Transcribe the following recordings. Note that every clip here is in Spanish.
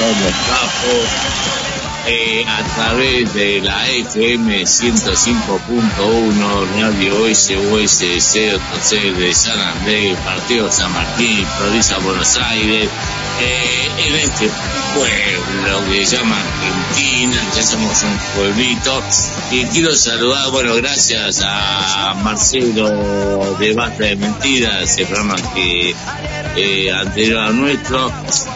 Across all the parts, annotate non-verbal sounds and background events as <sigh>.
Somos Capos eh, a través de la FM 105.1 Radio SOS COC de San Andrés, Partido San Martín, provincia Buenos Aires, eh, en este pueblo que se llama Argentina, ya somos un pueblito. Y quiero saludar, bueno, gracias a Marcelo de Basta de Mentiras, ese programa que eh, anterior a nuestro.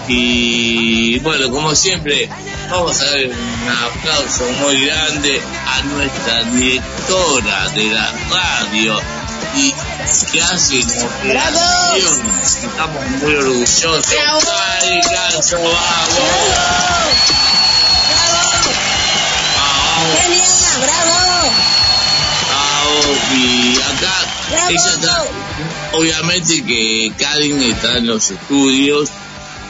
Y bueno, como siempre, vamos a dar un aplauso muy grande a nuestra directora de la radio y que hace operación. Estamos muy orgullosos. ¡Ay, Ganso, vamos! ¡Bravo! Y acá, ¡Bravo! ella está, obviamente que Karin está en los estudios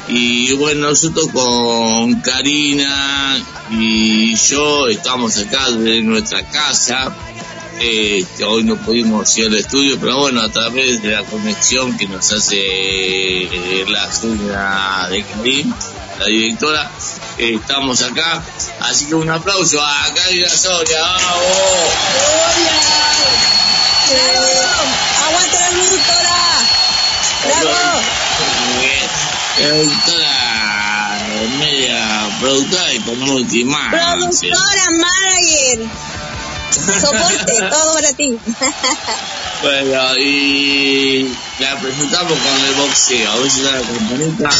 y bueno, nosotros con Karina y yo estamos acá en nuestra casa. Que hoy no pudimos ir al estudio, pero bueno, a través de la conexión que nos hace eh, la señora de Karin, la directora, eh, estamos acá. Así que un aplauso a Karina Soria, ¡vamos! ¡Aguanta la productora! ¡Bravo! Productora media productora y con última. Productora, manager. Soporte, <laughs> todo para ti. Bueno, y la presentamos con el boxeo. A ver si da la campanita.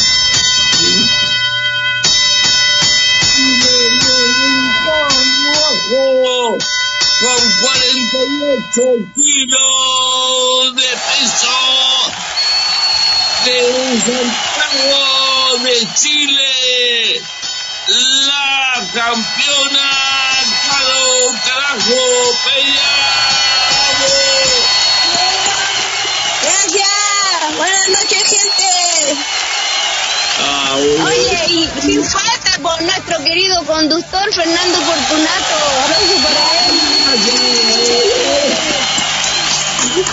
Con 48 kilos de peso de Santiago de Chile, la campeona Caro Carajo Peña. Gracias. Buenas noches, gente. Ah, Oye, y sin falta por nuestro querido conductor Fernando Fortunato. Aplauso para él.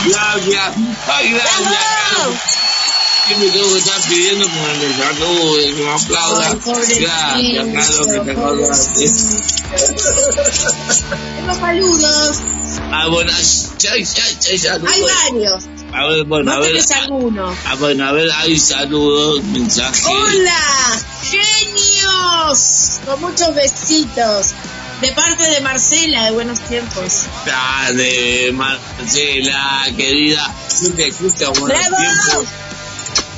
Gracias, ay, gracias. ¿Qué me tengo que estar pidiendo con el saludo, que me aplauda? Gracias, Carlos, que te acordaste. Tengo saludos. Ah, bueno, ya, ya, ya, ya. Hay varios. A ver, bueno, a ver. alguno. Ah, bueno, a ver, hay saludos, mensajes. Hola, genios. Con muchos besitos. De parte de Marcela de Buenos Tiempos. Dale, Marcela, querida. Yo te escucho a buenos ¡Bravo! tiempos.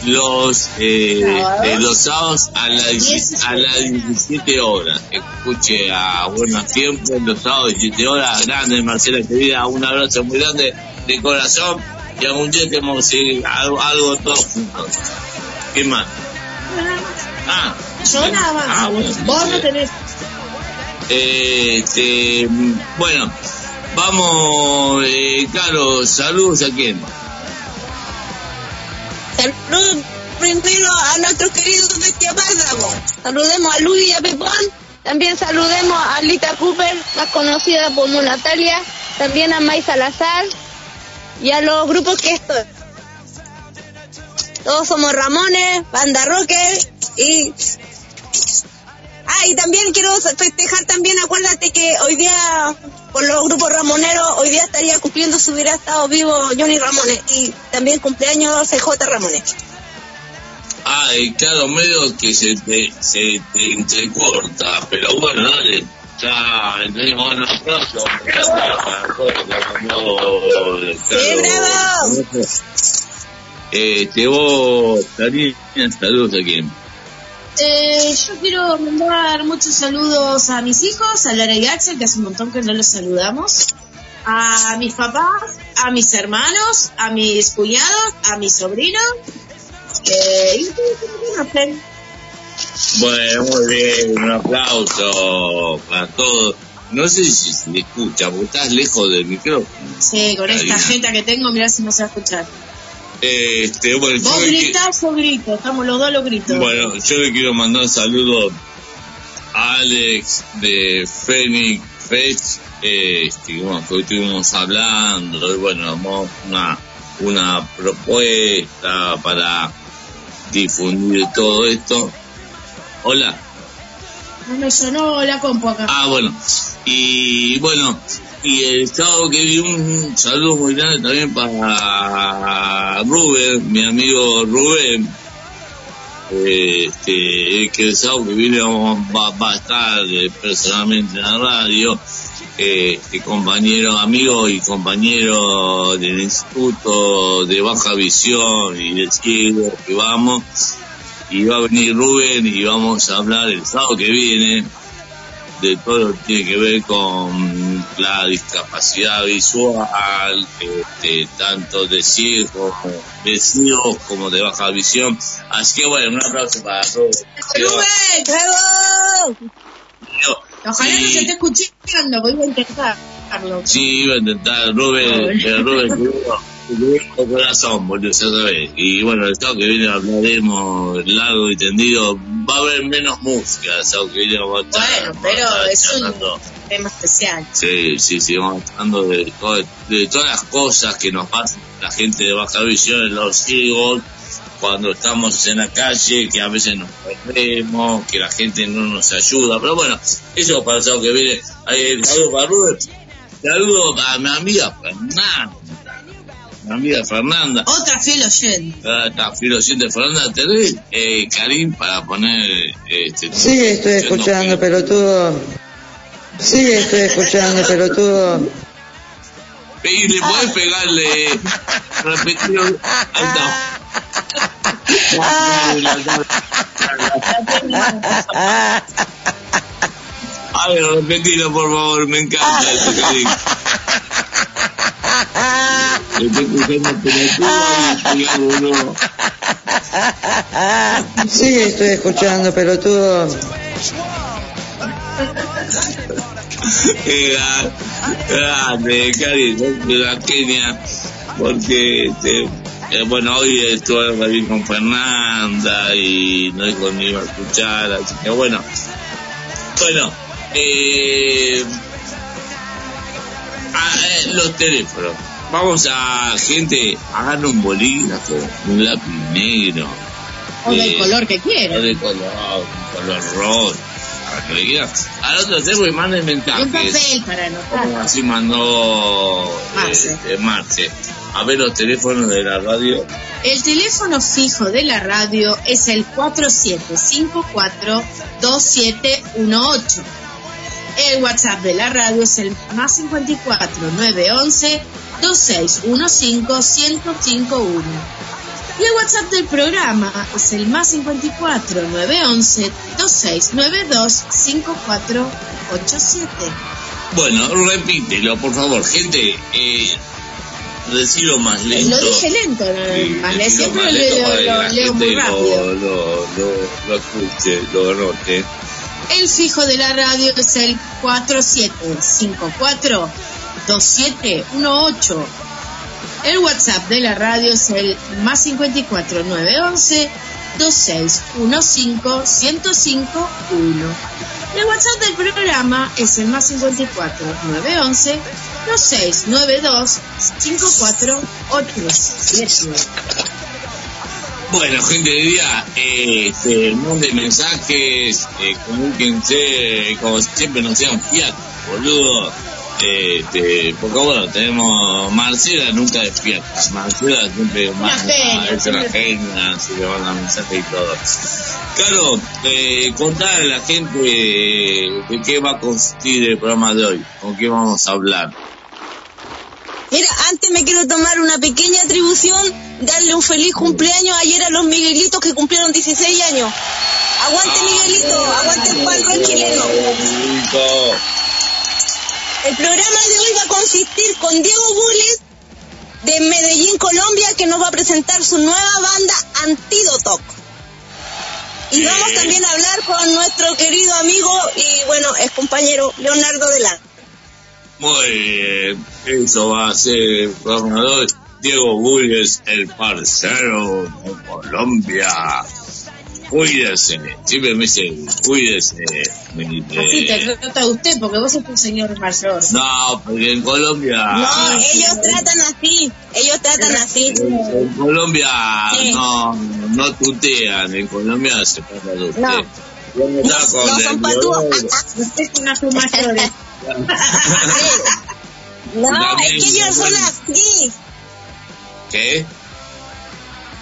Los, eh, eh, los sábados a las Diez- a las 17 horas. Escuche a buenos tiempos, los sábados 17 horas. Grande, Marcela, querida. Un abrazo muy grande de corazón. Y algún día tenemos que algo, algo todos juntos. ¿Qué más? Ah, Yo nada más. Ah, bueno. Vos no tenés. Este, bueno, vamos, eh, saludos a quién. Saludos primero a nuestros queridos de Tiapáramo. Saludemos a Luis y a Pepón. También saludemos a Lita Cooper, más conocida como Natalia. También a May Salazar. Y a los grupos que estoy. Todos somos Ramones, banda rocker y... Ah, y también quiero festejar también, acuérdate que hoy día, por los grupos ramoneros, hoy día estaría cumpliendo si hubiera estado vivo Johnny Ramones y también cumpleaños CJ Ramones. Ah, y claro, medio que se te, se te entrecorta, pero bueno, dale. Ya, tenemos un aplauso. ¡Sí, bravo! Eh, te Karina, saludos a quién. Eh, yo quiero mandar muchos saludos a mis hijos, a Lara y Axel, que hace un montón que no los saludamos, a mis papás, a mis hermanos, a mis cuñados, a mis sobrinos, eh, y. Bueno, muy bien, un aplauso para todos. No sé si se me escucha, porque estás lejos del micrófono. Sí, con esta agenda que tengo, mirá si no se va a escuchar. Este, bueno, Vos gritás, yo grito, estamos los dos los gritos. bueno, yo le quiero mandar un saludo a Alex de Phoenix Fest, este, bueno, que hoy estuvimos hablando, y bueno, una, una propuesta para difundir todo esto. Hola. No me sonó la compu acá. Ah, bueno. Y bueno, y el sábado que vi un saludo muy grande también para Rubén, mi amigo Rubén. Este, que el sábado que viene va, a estar eh, personalmente en la radio. Este, compañero, amigo y compañero del Instituto de Baja Visión y de Ciego que vamos. Y va a venir Rubén y vamos a hablar el sábado que viene de todo lo que tiene que ver con la discapacidad visual, este, tanto de ciegos, de ciegos como de baja visión. Así que bueno, un aplauso para todos. ¡Rubén! ¡Bravo! Ojalá no Sí. se esté escuchando, voy a intentarlo. Sí, iba a intentar, Rubén, pero Rubén, tu corazón, boludo, ya sabes. Y bueno, el que viene hablaremos largo y tendido. Va a haber menos música el sábado que viene. Vamos a estar- Bueno, pero es un tema especial. Sí, sí, sí, vamos hablando de, todas las cosas que nos pasan la gente de baja visión, los ciegos, cuando estamos en la calle, que a veces nos perdemos, que la gente no nos ayuda, pero bueno, eso para el sábado que viene. Ahí, saludo para Rubén, saludo a mi amiga Fernanda, amiga Fernanda. Otra fiel oyente. Ah, Está filo de Fernanda, ¿tenés, eh, Karim, para poner... Este, Sí, estoy escuchando, pelotudo. Sí, estoy escuchando, pelotudo. Y le podés pegarle, repetir, ahí está. A ver, repetilo por favor, me encanta ese cariño. Estoy escuchando pelotudo. Sí, estoy escuchando, pelotudo. Grande, de la Kenia, porque este, eh, bueno, hoy estuve también con Fernanda y no ni iba a escuchar, así que bueno, bueno, eh, ah, eh, los teléfonos. Vamos a, gente, hagan un bolígrafo, un lápiz negro. O del eh, color que o quiera. de color, un color rojo. quieran. Al otro teléfono y manden Y un mensajes. papel para Como anotar. así mandó Marce. eh, Marce. A ver los teléfonos de la radio. El teléfono fijo de la radio es el 4754-2718. El WhatsApp de la radio es el más 54 911 2615 1051. Y el WhatsApp del programa es el más 54 911 2692 5487. Bueno, repítelo, por favor, gente. Eh, decilo más lento. Lo dije lento, no, más le decilo siempre lo, lento leo muy rápido. Lo, lo, lo, lo escuche, lo anote. El fijo de la radio es el 4754-2718. El WhatsApp de la radio es el más 54 911 2615 1051. El WhatsApp del programa es el más 54 911 2692 5487. Bueno, gente de día, eh, este, manden mensajes, eh, comuníquense, como siempre no sean fiat, boludo. Este, porque bueno, tenemos Marcela nunca despierta. Marcela siempre es una genia, así le manda mensajes y todo. Claro, eh, contar a la gente de qué va a consistir el programa de hoy, con qué vamos a hablar. Mira, antes me quiero tomar una pequeña atribución, darle un feliz cumpleaños ayer a los Miguelitos que cumplieron 16 años. Aguante Miguelito, aguante el pan rock chileno. El programa de hoy va a consistir con Diego Bullis de Medellín, Colombia, que nos va a presentar su nueva banda Antídoto. Y vamos también a hablar con nuestro querido amigo y bueno, es compañero Leonardo Delán. Muy bien, eso va a ser hoy. Diego Bullis, el parcero de Colombia. Cuídese, siempre me dice, cuídese. Me dice, Así te trata usted, porque vos sos un señor mayor. No, porque en Colombia. No, ellos tratan así, ellos tratan así. En Colombia Sí. no, no tutean, en Colombia se trata de usted. No. Yo me No son violero. Usted es una. <laughs> <laughs> No, es que ellos son así. ¿Qué?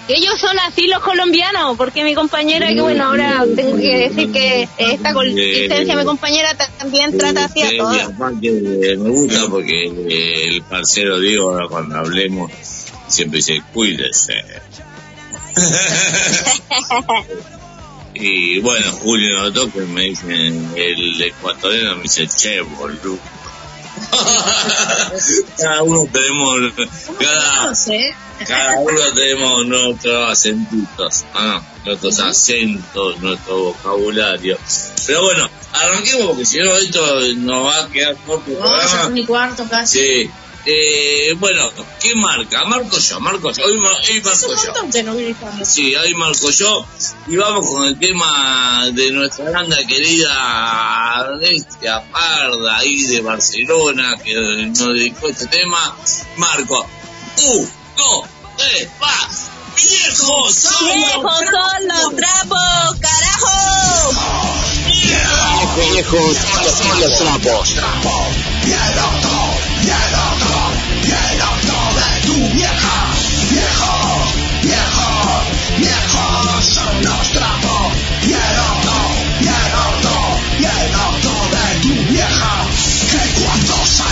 Ellos son así los colombianos, porque mi compañera, que bueno, ahora tengo que decir que está con licencia, mi compañera ta- también trata así a todos. me gusta porque eh, el parcero Diego, ahora cuando hablemos, siempre dice, cuídese. <laughs> y bueno, Julio notó que me dicen, el ecuatoriano me dice, che, boludo. <laughs> cada uno tenemos, cada, sé. cada uno tenemos nuestros acentitos, ah, nuestros acentos, nuestro vocabulario. Pero bueno, arranquemos porque si no esto nos va a quedar corto No, programa. son mi cuarto casi. Sí. Eh, bueno, ¿qué marca? Marco yo, marco yo. Hoy, hoy marco yo. que no. Sí, ahí marco yo. Y vamos con el tema de nuestra banda querida Bestia Parda, ahí de Barcelona, que nos dedicó este tema. Marco. Un, dos, tres, va. ¡Viejos son los trapos, carajo! Viejos son los trapos.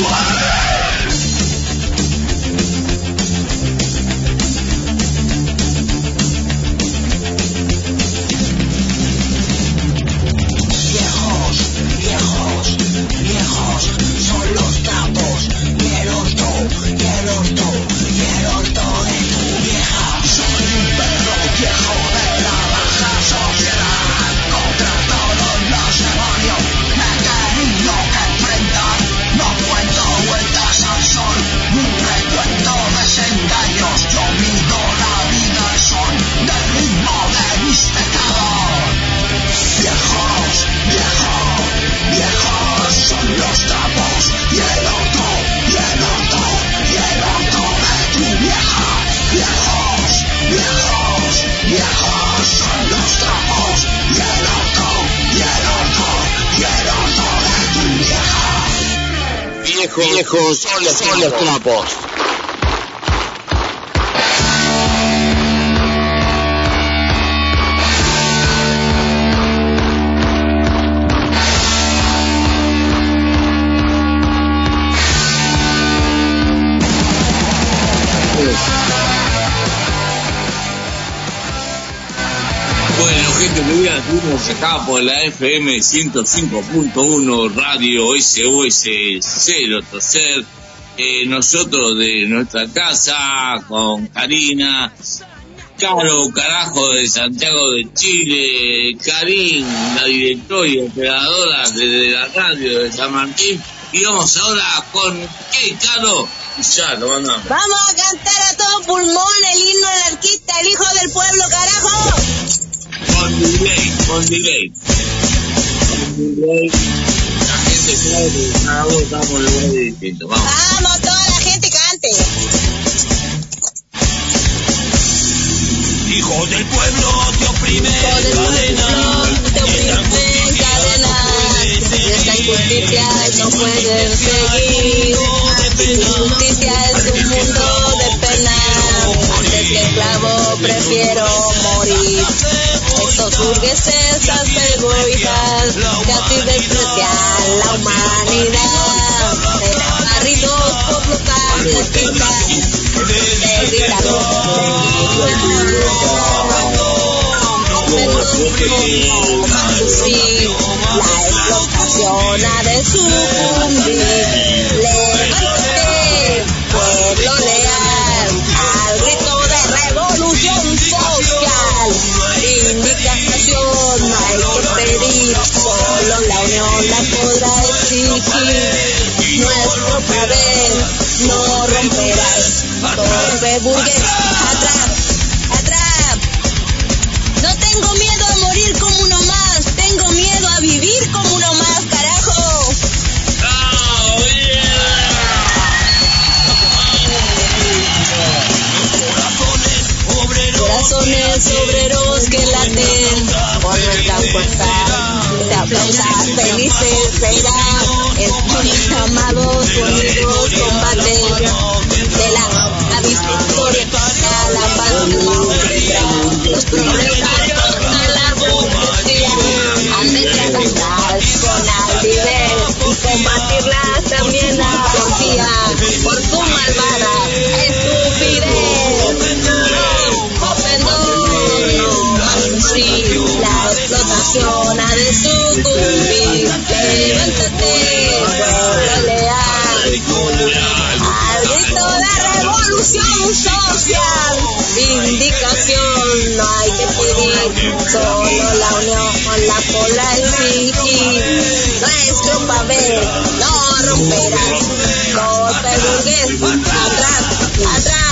Suárez. Viejos, viejos son los, trapos. Querida, estuvimos acá por la FM 105.1 Radio SOS 0 Tercer eh, nosotros de nuestra casa, con Karina, Caro Carajo de Santiago de Chile, Karim, la directora y operadora de la radio de San Martín. Y vamos ahora con qué, Caro. Ya, lo mandamos. Vamos a cantar a todo pulmón el himno anarquista, el hijo del pueblo, carajo. Con delay, con delay. Con delay. La gente sabe que cada uno estamos en lugares distintos. Vamos. Vamos, toda la gente cante. Hijo del pueblo te oprime del pueblo te oprime en cadenas. Y esta injusticia no puede seguir. Injusticia Burgueses egoístas que así desprecian la humanidad. Barridos por los. De la explotación ha de sucumbir. Nuestro poder no romperás, torpe burgués, atrás, atrás. No tengo miedo a morir como uno más, tengo miedo a vivir como uno más, carajo. Corazones obreros que laten por nuestra fuerza. Aplaudan felices serán estos llamados unidos combates de la, la a la paz los proletarios de la burguesía han de tratar con altivez y combatirlas también la policía por su malvada social, vindicación no hay que pedir. Solo la unión la podrá exigir. Nuestro papel no romperás. Golpe burgués, atrás, atrás.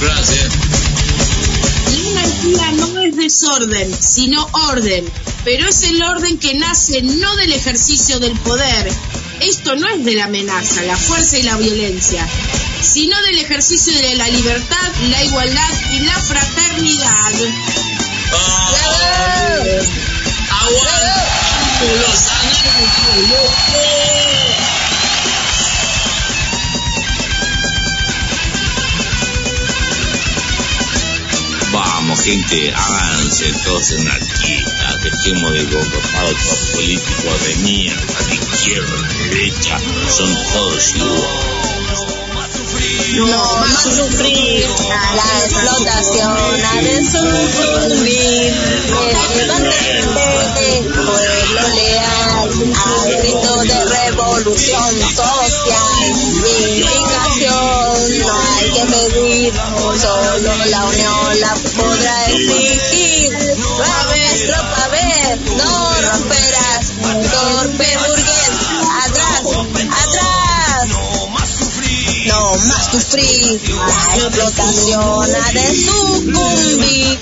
Gracias. La anarquía no es desorden, sino orden, pero es el orden que nace no del ejercicio del poder. Esto no es de la amenaza, la fuerza y la violencia, sino del ejercicio de la libertad, la igualdad y la fraternidad. Vamos, gente, háganse todos anarquistas, dejemos de gobernar estos políticos de mierda, de izquierda, son todos iguales. No más sufrir la explotación ha de sucumbir. Levántate, pueblo leal, al grito de revolución social. Vindicación no hay que pedir, solo la unión la podrá exigir. Nuestro papel no romperás, la explotación ha de sucumbir.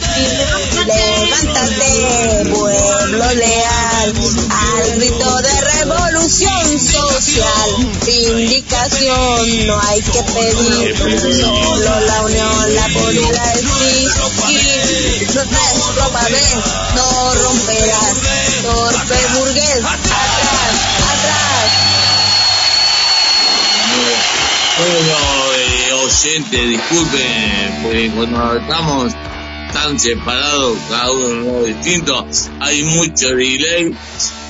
Levántate, pueblo leal, al grito de revolución social. Vindicación no hay que pedir, solo la unión la podrá exigir. Nuestro papel no romperás, torpe burgués, atrás, atrás. Oyentes, disculpen, porque cuando estamos tan separados, cada uno en un lado distinto, hay mucho delay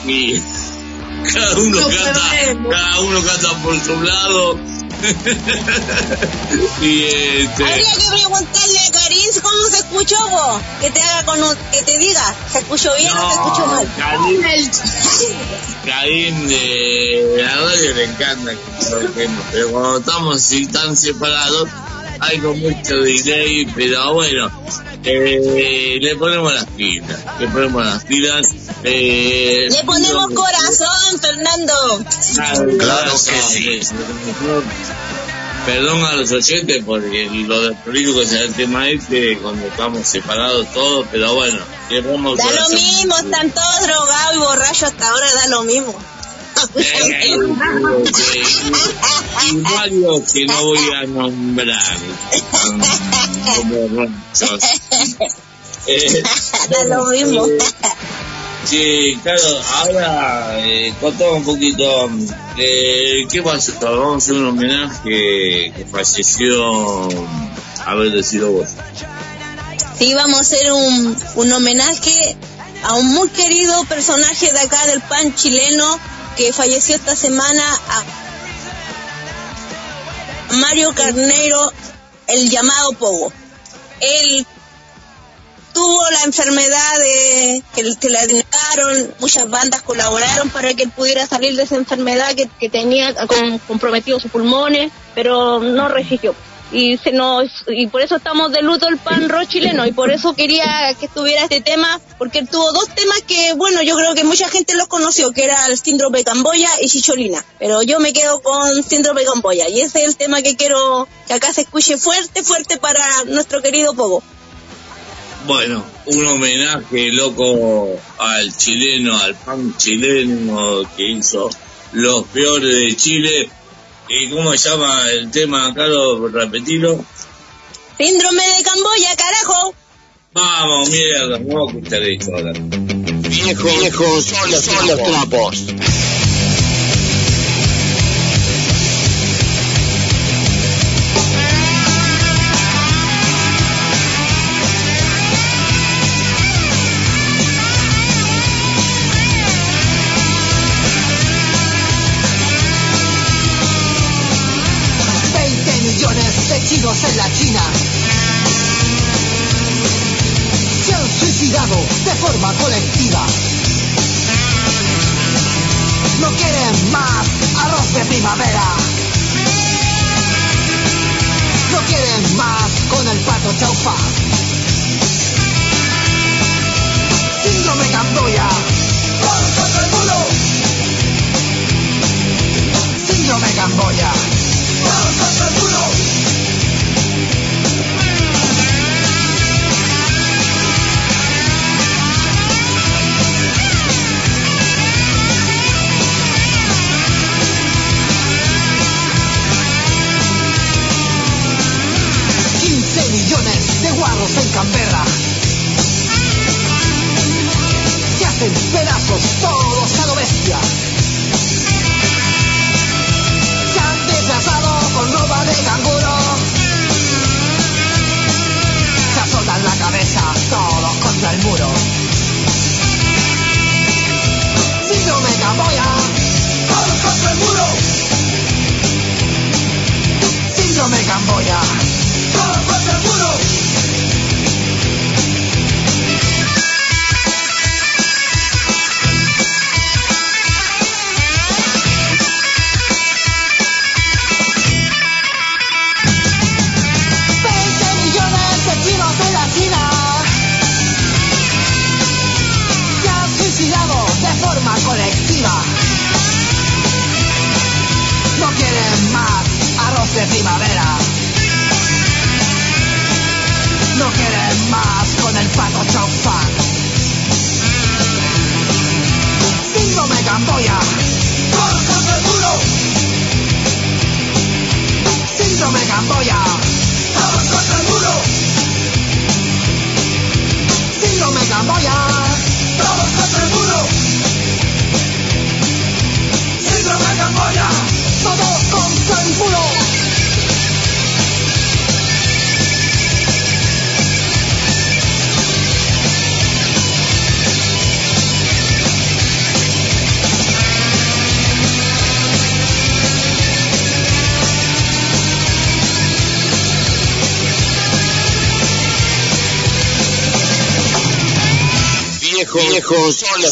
y <laughs> cada uno No canta, cada uno canta por su lado <laughs> y este, Habría que preguntarle a Karim cómo se escuchó vos. Que te haga con un- que te diga, ¿se escuchó bien o se escuchó mal? Karim, Karim de la radio le encanta pero cuando estamos así tan separados hay con mucho delay, pero bueno, eh, le ponemos las pilas, le ponemos las pilas. Eh, Le ponemos no- corazón, Fernando. Claro que sí. Perdón a los oyentes porque lo del político es el tema este cuando estamos separados todos, pero bueno, le ponemos Da lo mismo, están todos drogados y borrachos hasta ahora, da lo mismo. Eh, y varios que no voy a nombrar como. Eh, Da lo mismo. Sí, claro, ahora eh, contame un poquito, eh, ¿qué pasó? Vamos a hacer un homenaje que falleció, a ver, decilo vos. Sí, vamos a hacer un, un homenaje a un muy querido personaje de acá del pan chileno que falleció esta semana, a Mario Carneiro, el llamado Pogo. Él tuvo la enfermedad de que, que la muchas bandas colaboraron para que él pudiera salir de esa enfermedad que, que tenía con- comprometido sus pulmones, pero no resistió. Y se nos y por eso estamos de luto el pan rock chileno y por eso quería que estuviera este tema porque tuvo dos temas que bueno yo creo que mucha gente los conoció que era el síndrome de Camboya y Chicholina pero yo me quedo con síndrome de Camboya y ese es el tema que quiero que acá se escuche fuerte fuerte para nuestro querido Pogo Bueno, un homenaje loco al chileno, al pan chileno que hizo los peores de Chile. ¿Y cómo se llama el tema, Carlos? Repetilo. síndrome de Camboya carajo Vamos, mierda, vamos a escuchar esto ahora. Viejo, viejo, son los, son los trapos. En la China se han suicidado de forma colectiva. No quieren más arroz de primavera. No quieren más con el pato chaufa. Síndrome Camboya. ¡Todos contra el muro! Síndrome Camboya. ¡Todos contra el muro! En Canberra. Se hacen pedazos todos a lo bestia. Se han desplazado con ropa de canguro.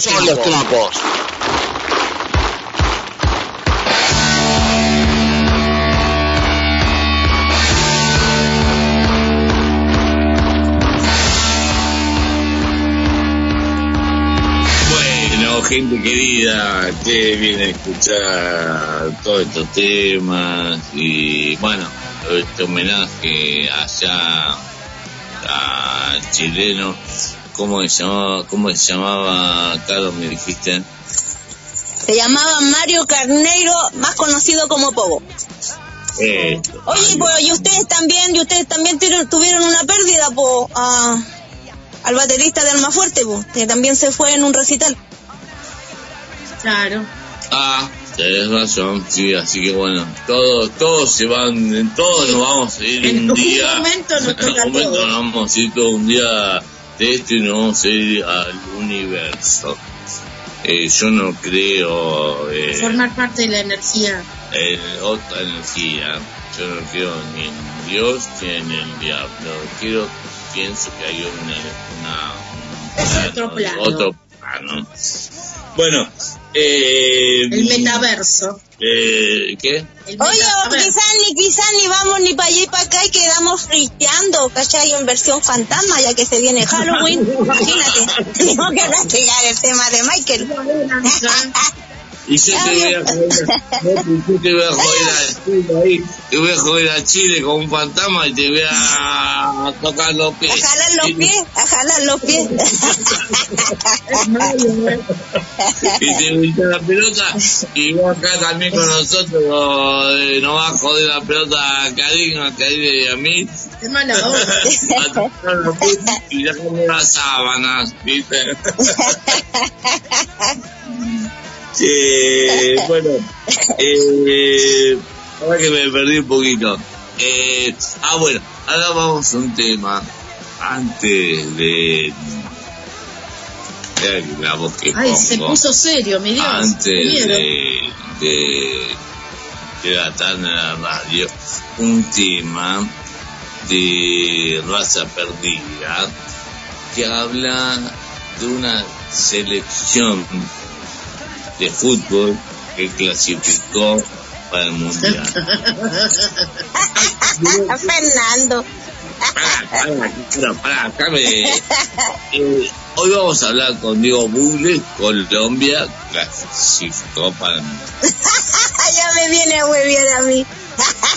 Son los trapos. Gente querida, que viene a escuchar todos estos temas y bueno, este homenaje allá a chileno, ¿cómo se llamaba? ¿Cómo se llamaba, Carlos, me dijiste? Se llamaba Mario Carneiro, más conocido como Pogo. Eh, Oye, pues, y ustedes también, y ustedes también tuvieron, una pérdida, po, a- al baterista de Almafuerte, po, que también se fue en un recital. Claro. Ah, tenés razón, sí, así que bueno, todos, todos se van, todos nos vamos a ir En un día. momento nos <laughs> en toca un momento nos vamos a ir todo un día de esto y nos vamos a ir al universo. Eh, yo no creo eh, Formar parte de la energía. en otra energía. Yo no creo ni en Dios ni en el diablo. Quiero, pienso que hay una, una Es otro plano. Otro Bueno, eh, El metaverso. eh, ¿qué? Oye, metaverso. quizás ni, quizás ni vamos ni para allá y para acá y quedamos fristeando, ¿cachai? En versión fantasma, ya que se viene Halloween. <laughs> Imagínate, tenemos que investigar el tema de Michael. <laughs> Y yo te voy a joder, yo te voy a joder a Chile ahí, te voy a joder a Chile con un fantasma y te voy a tocar los pies. A jalar los pies, a jalar los pies. <laughs> y te voy a echar la pelota y vos acá también con nosotros eh, nos va a joder la pelota a Karim, a Karim y a mí a tocar los pies y dejarme las sábanas ¿viste? <laughs> Eh, bueno eh, ahora que me perdí un poquito eh, ah bueno ahora vamos a un tema antes de la voz que Ay, se puso serio, mi Dios. antes de, de, de la tarde en la radio un tema de raza perdida que habla de una selección de fútbol que clasificó para el mundial. Fernando. Eh, hoy vamos a hablar con Diego Bugle, Colombia clasificó para el mundial. <laughs> ya me viene a hueviar a mí.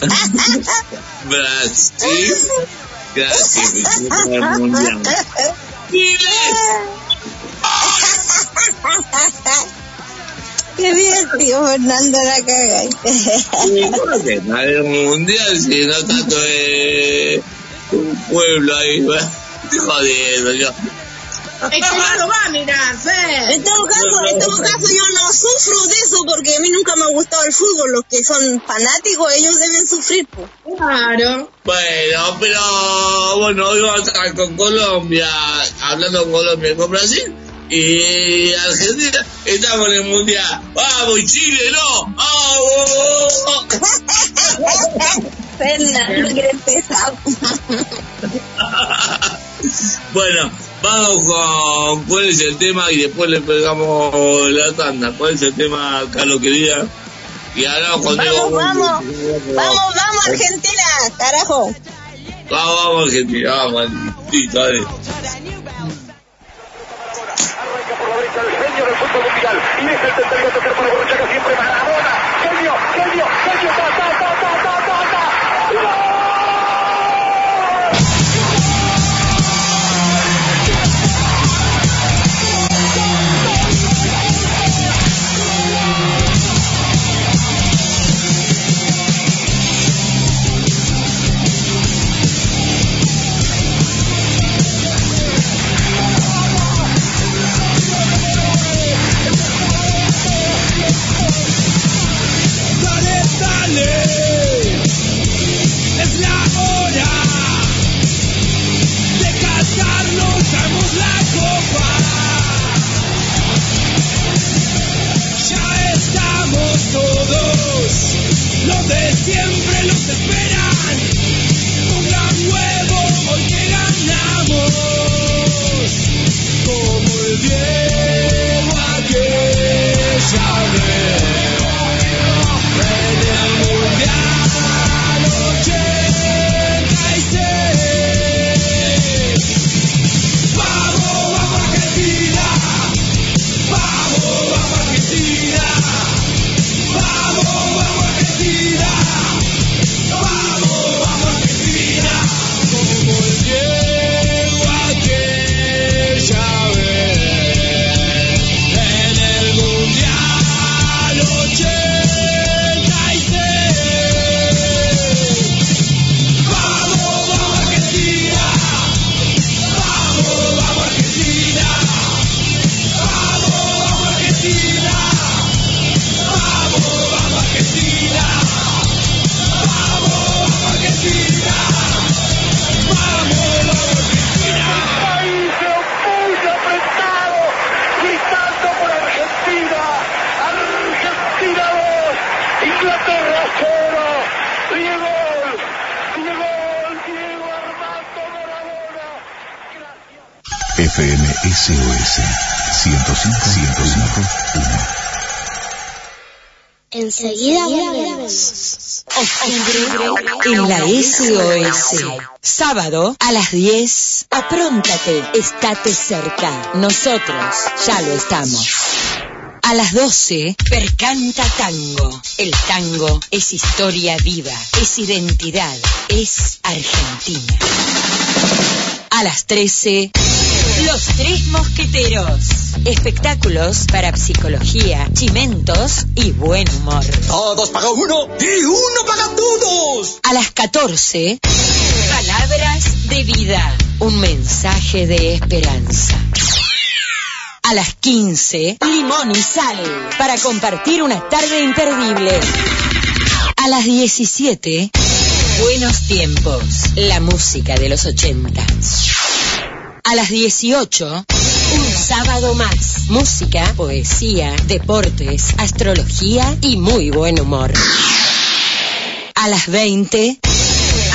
<laughs> Brasil clasificó para el mundial. <laughs> Qué bien, tío Fernando, la caga. Y ¿cómo que para el mundial si no tanto de un pueblo ahí? ¿verdad? Estoy jodiendo yo. Es que no lo va a mirar, Fer. En todo caso, en todo caso yo no sufro de eso porque a mí nunca me ha gustado el fútbol. Los que son fanáticos, ellos deben sufrir. po. Claro. Bueno, pero bueno, hoy vamos a estar con Colombia, hablando con Colombia y con Brasil. Y Argentina, estamos en el mundial. ¡Vamos, Chile, no! ¡Vamos! Fernando. <laughs> Bueno, vamos con cuál es el tema y después le pegamos la tanda. ¿Cuál es el tema, Carlos querida? Y ahora con Diego Vamos, vamos. Vamos, vamos, Argentina, carajo. Vamos, vamos, Argentina, vamos, listo, derecha el genio del fútbol mundial. Y es el tercero a tocar para Borruchaga siempre Maradona. Genio, genio, genio, ta, ta, ta, ta, Sábado a las 10. Apróntate, estate cerca. Nosotros ya lo estamos. A las 12, Percanta Tango. El tango es historia viva, es identidad, es Argentina. A las 13, Los Tres Mosqueteros. Espectáculos para psicología, chimentos y buen humor. Todos paga uno y uno paga todos. A las 14, Palabras de vida. Un mensaje de esperanza. A las 15, Limón y Sal. Para compartir una tarde imperdible. A las 17, Buenos Tiempos. La música de los 80. A las 18, un sábado más. Música, poesía, deportes, astrología y muy buen humor. A las 20,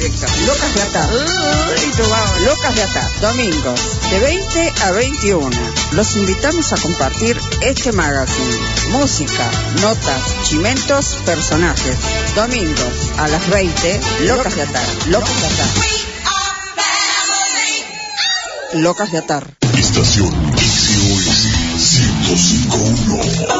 Locas de Atar. Locas de Atar. Domingos, de 20 a 21. Los invitamos a compartir este magazine. Música, notas, chimentos, personajes. Domingos, a las 20, Locas de Atar. Locas de Atar. Locas de Atar. Estación SOS 1051.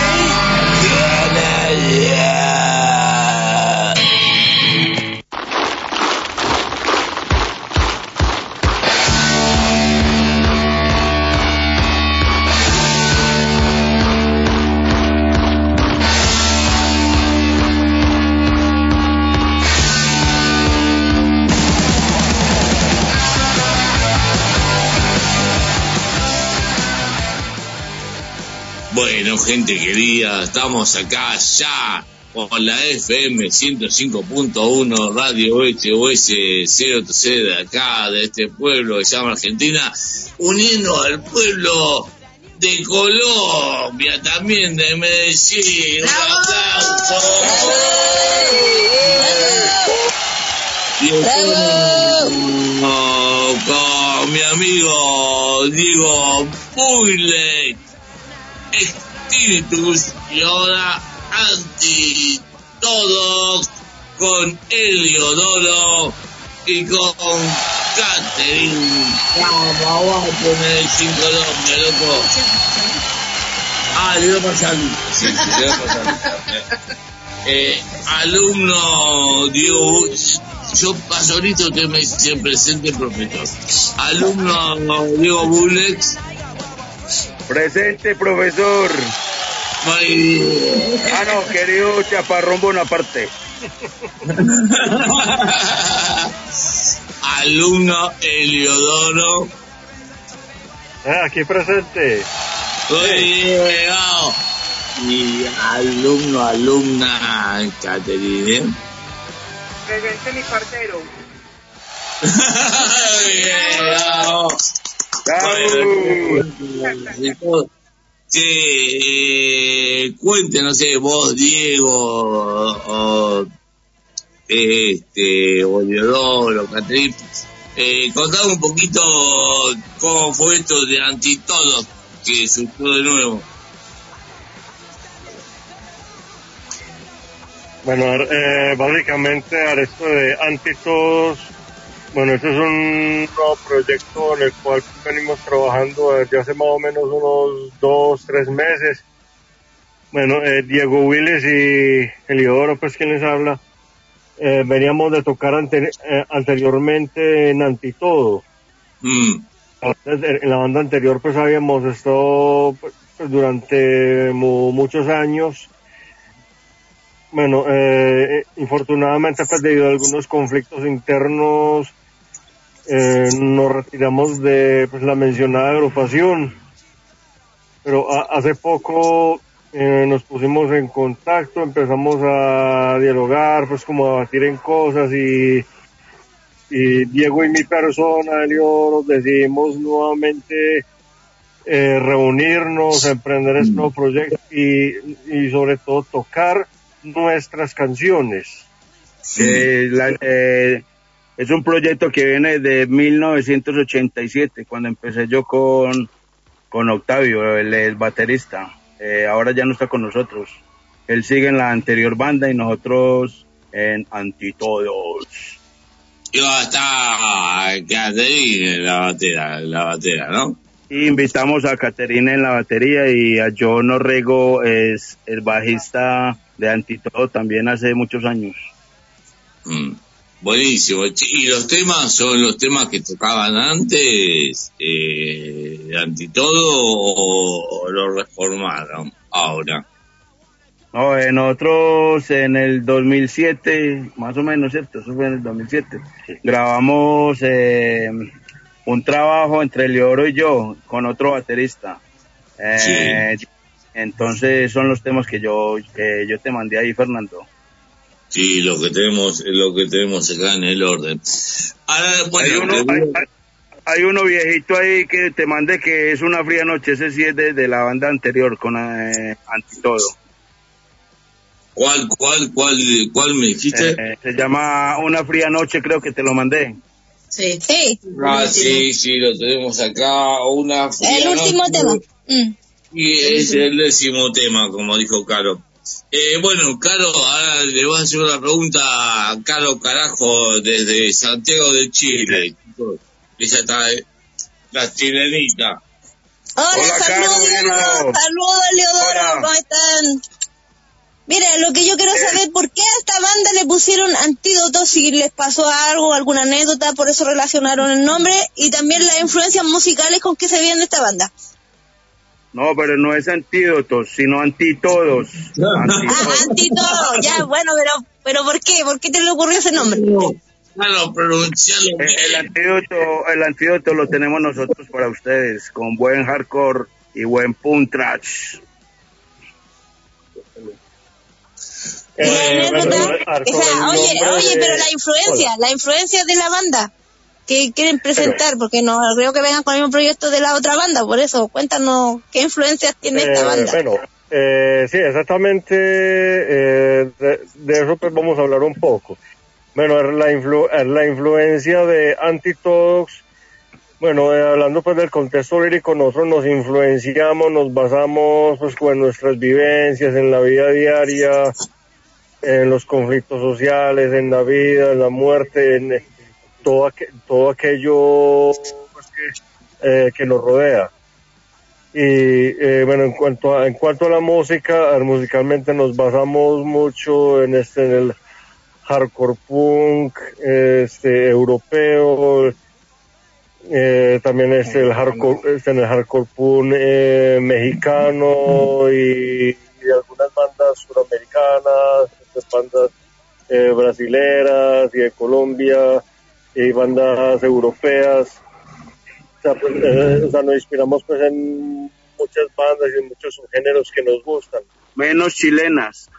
Bueno, gente querida, estamos acá ya con la FM 105.1 Radio SOS 0 de acá, de este pueblo que se llama Argentina, uniendo al pueblo de Colombia, también de Medellín. Un aplauso. Con mi amigo Diego Puyle, Y ahora anti todos con Eliodoro y con Catherine. Vamos, vamos a poner sin Colombia, loco. Ah, le a pasar. Sí, sí, le a pasar. Eh, alumno Diego, yo paso ahorita, usted me dice presente profesor. Alumno Diego Bulex, Presente, profesor. Ah, no, querido Chaparrón Bonaparte. <laughs> Alumno Eliodoro. Ah, aquí presente. Soy llegado. Y alumno, alumna Caterine. Presente mi partero. Llegado. Bueno, que eh, cuente, no sé, vos, Diego, o, este, o Leodoro, Catrín, eh, contame un poquito cómo fue esto de Antitodos que surgió de nuevo. Bueno, eh, básicamente a esto de Antitodos, bueno, este es un nuevo proyecto en el cual venimos trabajando desde hace más o menos unos dos, tres meses. Bueno, eh, Diego Willis y Eliodoro, pues quien les habla, eh, veníamos de tocar eh, anteriormente en Antitodo. En la banda anterior pues habíamos estado pues, durante mu- muchos años. Bueno, eh, infortunadamente pues debido a algunos conflictos internos eh, nos retiramos de pues, la mencionada agrupación. Pero a- hace poco eh, nos pusimos en contacto, empezamos a dialogar, pues como a batir en cosas y, y Diego y mi persona, Elioro, decidimos nuevamente eh, reunirnos, emprender este nuevo proyecto y, y sobre todo tocar nuestras canciones. Eh, la- eh, es un proyecto que viene de 1987, cuando empecé yo con, con Octavio, el, el baterista. Eh, ahora ya no está con nosotros. Él sigue en la anterior banda y nosotros en Antitodos. Y va a estar Caterine en la batera, en la batera, ¿no? Y invitamos a Caterina en la batería y a John Orrego es el bajista de Antitodo también hace muchos años. Mm, Buenísimo. ¿Y los temas son los temas que tocaban antes, eh, de Antitodo, o, o lo reformaron ahora? No, eh, nosotros en el 2007, más o menos, ¿cierto? Eso fue en el 2007. Grabamos eh, un trabajo entre Leoro y yo con otro baterista. Eh, Entonces son los temas que yo que yo te mandé ahí, Fernando. Sí, lo que tenemos, lo que tenemos acá en el orden. Ahora, bueno, hay, uno, te- hay, hay- hay uno viejito ahí que te mandé que es una fría noche, ese sí es de, de la banda anterior con eh, Antitodo. ¿cuál, cuál, cuál, cuál me dijiste? Eh, se llama Una fría noche, creo que te lo mandé. Sí. Sí. Ah, sí, sí, lo tenemos acá. Una El último tema. Mm. Y es el décimo tema, como dijo Caro. Eh, bueno, Caro, ahora le voy a hacer una pregunta a Caro Carajo desde Santiago de Chile. Ella está, eh, la chilenita. Hola, Hola, saludos, Leodoro, ¿cómo están? Mira, lo que yo quiero saber, ¿por qué a esta banda le pusieron antídoto? Si les pasó algo, alguna anécdota, por eso relacionaron el nombre, y también las influencias musicales con que se viene esta banda. No, pero no es antídotos, sino antitodos. Ah, antídoto, ya, bueno, pero, pero ¿por qué? ¿Por qué te le ocurrió ese nombre? Claro, pronunciarlo El, el antídoto, el antídoto lo tenemos nosotros para ustedes, con buen hardcore y buen punk trash. Y la anécdota, Arco o sea, del oye, oye, de- pero la influencia, la influencia de la banda que quieren presentar, porque no creo que vengan con el mismo proyecto de la otra banda, por eso, cuéntanos qué influencias tiene esta Eh, banda. Bueno, eh, sí, exactamente eh, de, de eso pues vamos a hablar un poco. Bueno, la, influ- la influencia de Antitox, bueno, eh, hablando pues del contexto lírico, nosotros nos influenciamos, nos basamos pues con nuestras vivencias en la vida diaria, en los conflictos sociales, en la vida, en la muerte, en todo, todo aquello pues, que, eh, que nos rodea. Y eh, bueno, en cuanto a, en cuanto a la música, musicalmente nos basamos mucho en este, en el hardcore punk, este, europeo, Eh, también es el hardcore, es en el hardcore punk mexicano y, algunas bandas suramericanas, bandas eh, brasileras y de Colombia y bandas europeas. O sea, pues, eh, o sea, nos inspiramos pues en muchas bandas y en muchos subgéneros que nos gustan. Menos chilenas.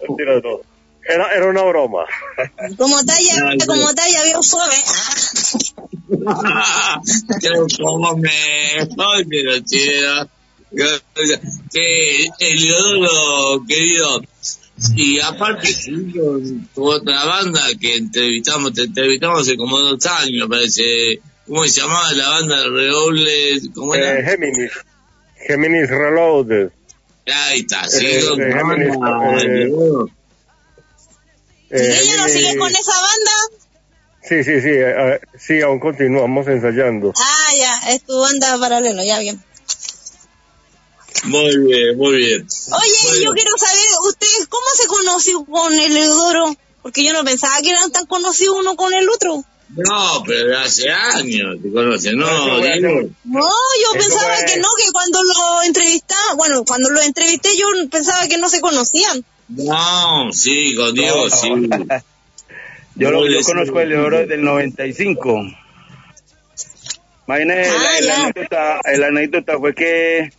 Mentira, no. Era, era una broma. Como talla, como talla veo suave. que come, ay, pero chido. Que Eliodoro, querido, y aparte tu otra banda que entrevistamos, te entrevistamos hace como dos años, parece. ¿Cómo se llamaba la banda de Redoble? ¿Cómo era? Eh, Géminis. Géminis Reloaded. Ahí está, sí, Eh, con de la Géminis, eh. Eh, ¿Y ella no sigue con esa banda? Sí, sí, sí, eh, eh, sí, aún continuamos ensayando. Ah, ya, es tu banda paralelo, ya bien. Muy bien, muy bien. Oye, yo quiero saber, ¿ustedes cómo se conoció con el Eudoro? Porque yo no pensaba que eran tan conocidos uno con el otro. No, pero de hace años te conocen, no, Diego. No, yo Eso pensaba fue- que no, que cuando lo entrevistaba, bueno, cuando lo entrevisté yo pensaba que no se conocían. No, sí, con Diego, sí. <laughs> Yo, lo, No, yo conozco el Leodoro desde el 95. Imagínate, Ah, la, la anécdota, la anécdota fue que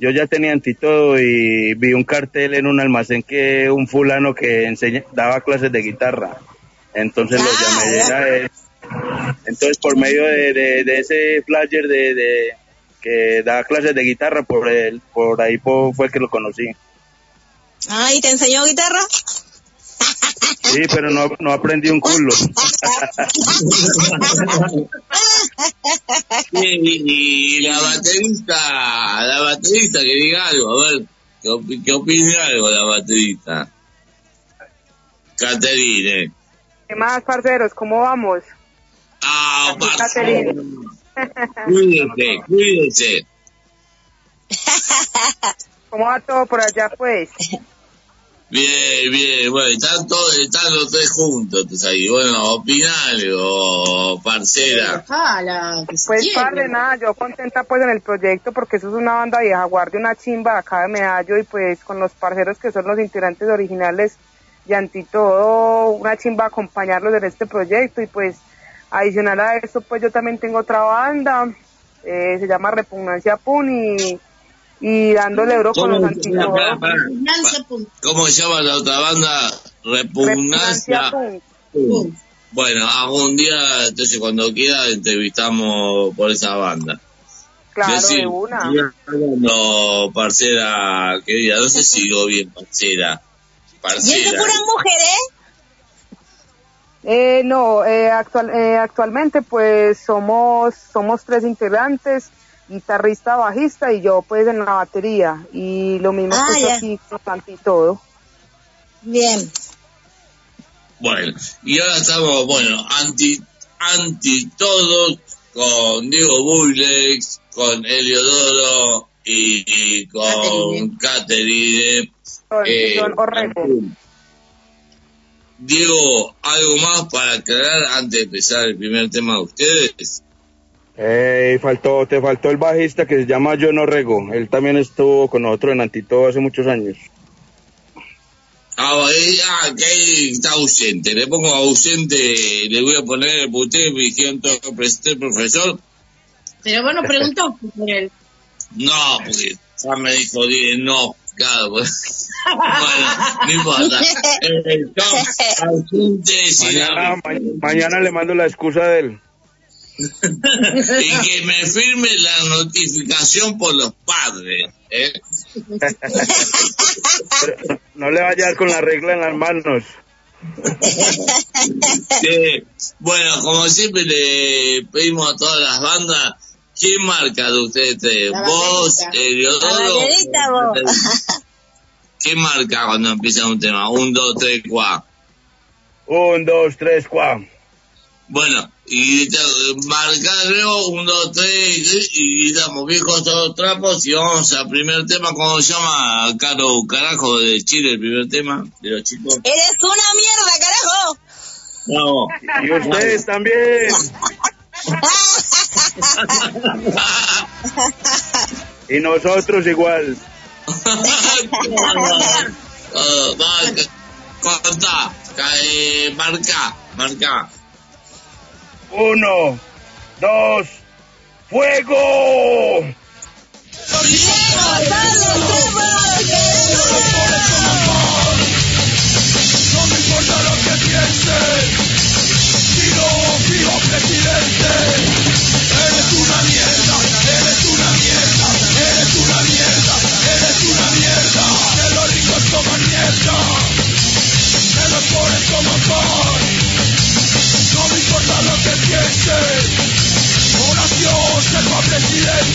yo ya tenía antitodo y vi un cartel en un almacén que un fulano que enseña, daba clases de guitarra. Entonces lo Ah, llamé él. Entonces por medio de, de, de ese flyer de, de que daba clases de guitarra, por él, por ahí po- fue que lo conocí. Ah, ¿y te enseñó guitarra? Sí, pero no, no aprendí un culo. <laughs> Y, y la baterista, la baterista que diga algo, a ver, que, opi- que opine algo la baterista. Caterine. ¿Qué más, parceros? ¿Cómo vamos? Ah, Caterine. cuídese, cuídese. ¿Cómo va todo por allá, pues? Bien, bien, bueno, están todos, están los tres juntos, pues ahí, bueno, opina algo, parcera. Ojalá, que Pues, quiebre. padre, nada, yo contenta pues en el proyecto porque eso es una banda vieja guardia, una chimba acá de Medallo y pues con los parceros que son los integrantes originales y ante todo una chimba acompañarlos en este proyecto y pues adicional a eso pues yo también tengo otra banda, eh, se llama Repugnancia Pun y, y dándole duro con los ¿Cómo, antitodos. espera, espera. ¿Cómo se llama la otra banda? Repugnancia. Pun. Bueno, algún día, entonces cuando quiera, entrevistamos por esa banda. Claro, Decir, de una. No, parcera querida, no sé si digo bien, parcera. ¿Y es de Parcera. puras mujeres? Eh, no, eh, actual, eh, actualmente pues somos, somos tres integrantes, guitarrista, bajista y yo pues en la batería y lo mismo Ah, pues ya. aquí con y todo. Bien. Bueno, y ahora estamos, bueno, anti, anti todos con Diego Builex, con Eliodoro y, y con Caterine. Con Eh, Orrego. Diego, ¿algo más para aclarar antes de empezar el primer tema de ustedes? Eh, faltó, te faltó el bajista que se llama John Orrego. Él también estuvo con nosotros en Antito hace muchos años. Ah, ah, que está ausente. Le pongo ausente, le voy a poner, porque ustedes me dijeron todo que presenté el profesor. Pero bueno, preguntó por él. No, porque ya me dijo, dije, no, claro, pues. <laughs> bueno, no importa. <laughs> Eh, no, ausente, Mañana, ma- mañana le mando la excusa de él. Y que me firme la notificación por los padres. ¿eh? Pero no le vaya a dar con la regla en las manos. Eh, bueno, como siempre le pedimos a todas las bandas, ¿quién marca de ustedes ¿Vos. Eliodoro? ¿Quién marca cuando empieza un tema? Un, dos, tres, cuatro. Un, dos, tres, cuatro. Bueno, y marca luego, un, dos, tres, y gritamos viejos todos trapos y vamos al primer tema, ¿cómo se llama? Caro Carajo de Chile, el primer tema de los chicos. Eres una mierda, carajo. Vamos. Y ustedes también. <laughs> y nosotros igual. <laughs> Uh, va, contá, eh, marca, marca. Uno, dos, fuego. Una mierda, que piensen, oración será presidente.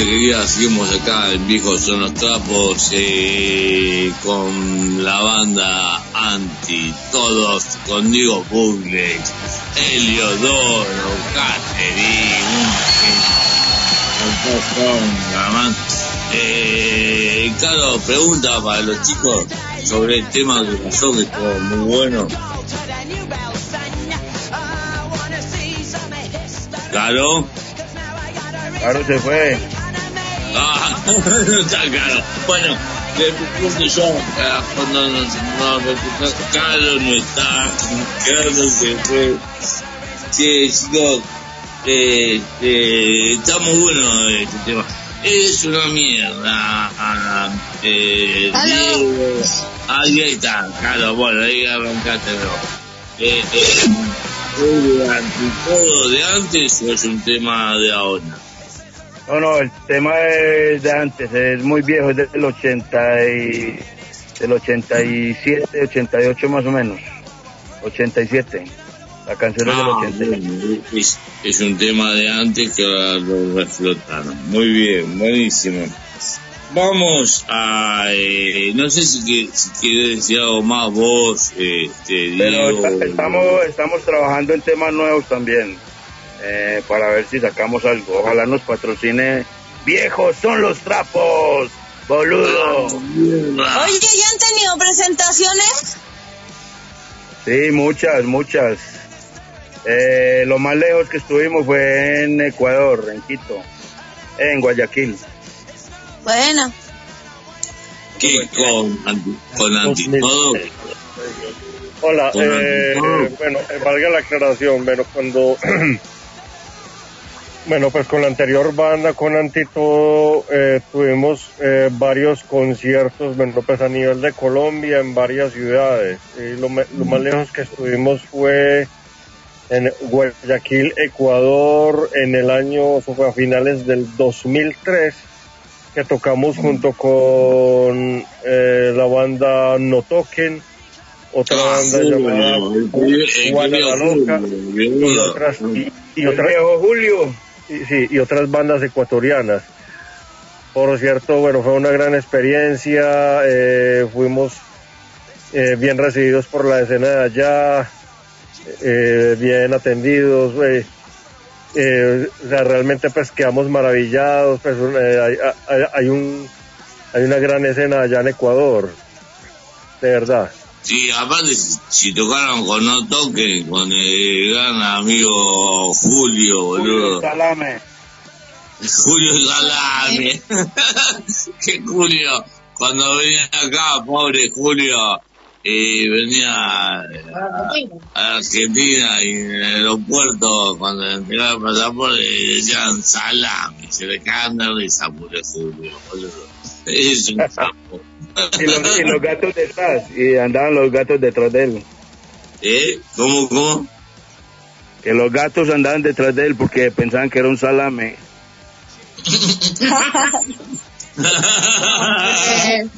Gente querida, seguimos acá en Viejos son los trapos eh, con la banda Anti, todos con Diego Bugle, Eliodoro, Caterín, eh, Carlos, pregunta para los chicos sobre el tema que pasó, que estuvo muy bueno. Claro. Claro, se fue. No está claro. Bueno, le pregunto yo, ah, cuando no, no, no, Carlos no está, Carlos se fue. Sí, chicos, eh, eh, está muy bueno este tema. Es una mierda. ah, eh, Diego. Ahí está, Carlos, bueno, ahí arrancaste, ¿no? Eh, eh, ¿es de antipolo de antes o es un tema de ahora? No, no, el tema es de antes, es muy viejo, es del 80 y, del 87, 88 más o menos. 87. La canción es del Ah, 87. bueno, es, es un tema de antes que ahora lo reflotaron. Muy bien, buenísimo. Vamos a, eh, no sé si, que, si quieres decir algo más vos, este, Pero Diego. esta- estamos, estamos trabajando en temas nuevos también, eh, para ver si sacamos algo. Ojalá nos patrocine. Viejos son los trapos, boludo. Oye, ¿ya han tenido presentaciones? Sí, muchas, muchas. Eh, lo más lejos que estuvimos fue en Ecuador, en Quito, en Guayaquil. Bueno, ¿Qué con, anti, con antitodo? Hola, Con eh, bueno, eh, valga la aclaración, bueno, cuando, <clears throat> bueno, pues con la anterior banda, con Antitodo, eh, tuvimos eh, varios conciertos, bueno, pues a nivel de Colombia, en varias ciudades. Y lo, me- lo más lejos que estuvimos fue en Guayaquil, Ecuador, en el año, eso fue a finales del 2003, que tocamos junto con eh, la banda No Toquen, otra Ah, banda llamada Julio, y otras, y, y otras, viejo Julio. Y, sí, y otras bandas ecuatorianas. Por cierto, bueno, fue una gran experiencia, eh, fuimos eh, bien recibidos por la escena de allá, eh, bien atendidos, o sea, realmente pues quedamos maravillados, pues hay un, hay una gran escena allá en Ecuador, de verdad. Sí, aparte, si, tocaron con No Toquen, con el gran amigo Julio, boludo. Salame. Julio Salame. <laughs> que Julio, cuando venía acá, pobre Julio, y venía a, a Argentina y en el aeropuerto, cuando le entregaba el pasaporte, le decían salame, se le cagan de risa, pobre Julio, boludo. <laughs> Es un capo. Y los, y los gatos detrás, y andaban los gatos detrás de él. ¿Eh? ¿Cómo, cómo? Que los gatos andaban detrás de él porque pensaban que era un salame. <laughs>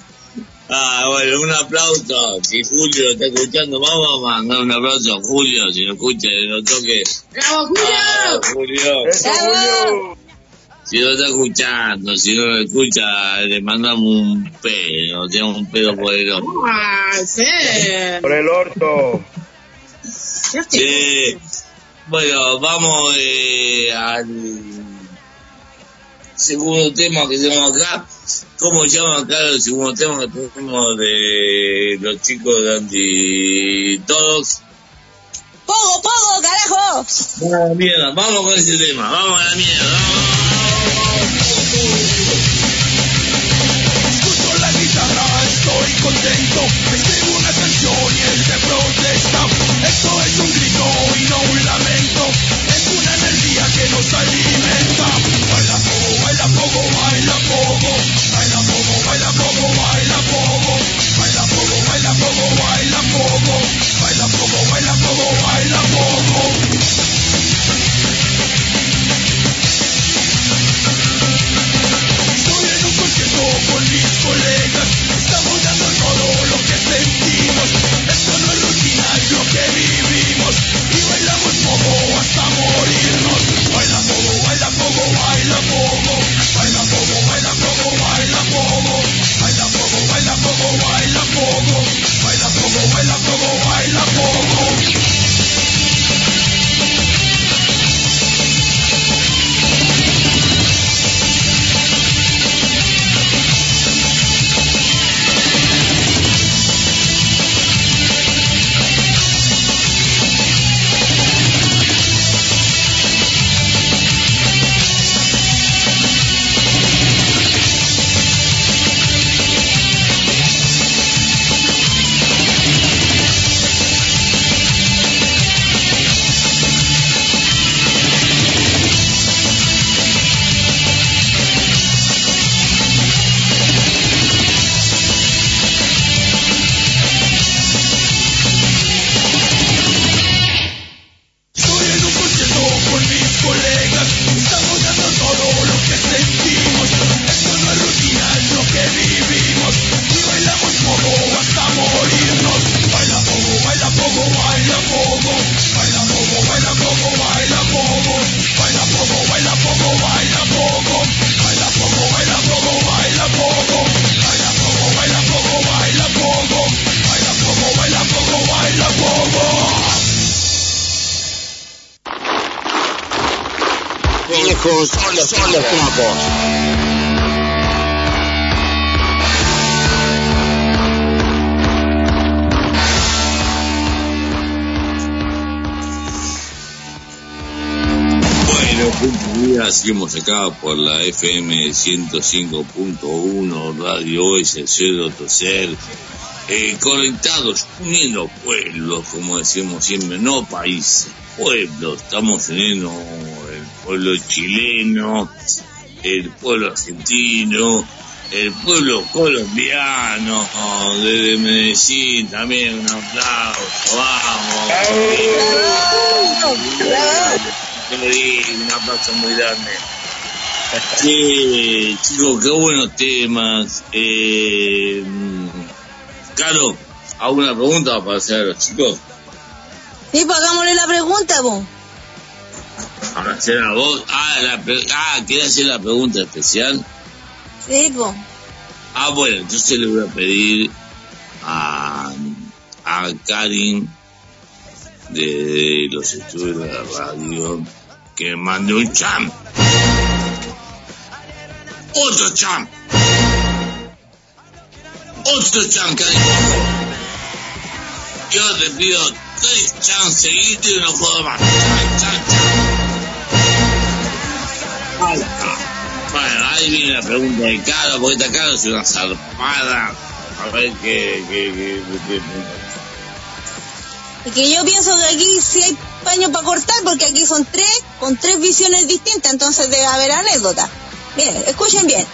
Ah, bueno, un aplauso. Si Julio está escuchando, vamos a mandar un aplauso a Julio, si lo escucha, no toque. ¡Bravo, Julio! Ah, Julio. ¡Bravo! Si lo está escuchando, si no lo escucha, le mandamos un pedo, tiene un pedo por el ojo. ¡Ah, sí! Por el orto. Sí. Bueno, vamos eh, al segundo tema que tenemos acá. ¿Cómo se llama acá el segundo tema que tenemos de los chicos de anti todos? ¡Pogo, pogo, carajo! Vamos a la mierda, vamos con ese tema, vamos a la mierda. Escucho estoy contento. Escribo una canción y es de protesta. Esto es un grito y no un lamento. Es una energía que nos alimenta. Baila pogo, baila pogo, baila pogo. Baila pogo, baila pogo, baila pogo. Son los, trapos. Seguimos acá por la FM 105.1 Radio OS, Cero Toser, eh, conectados, uniendo pueblos, como decimos siempre, no países, pueblos, estamos uniendo pueblo chileno, el pueblo argentino, el pueblo colombiano, desde Medellín también un aplauso, vamos. Un aplauso muy grande. Sí, chicos, qué buenos temas. Eh, mm, Caro, ¿hago una pregunta para hacer a los chicos? Sí, pues hagámosle la pregunta, po. Para hacer a vos. Ah, la ah, ¿querés hacer la pregunta especial? Sí, po. Ah, bueno, entonces le voy a pedir a, a Karin de los estudios de la radio que mande un champ. Otro champ. Otro champ, Karin. yo te pido tres chan seguidos y no jodo más. Chan, chan, chan. Bueno, ahí viene la pregunta de Caro, porque esta Caro es una zarpada. A ver qué, qué, qué, qué- Y que yo pienso que aquí sí hay paño para cortar, porque aquí son tres, con tres visiones distintas, entonces debe haber anécdota. Miren, escuchen bien.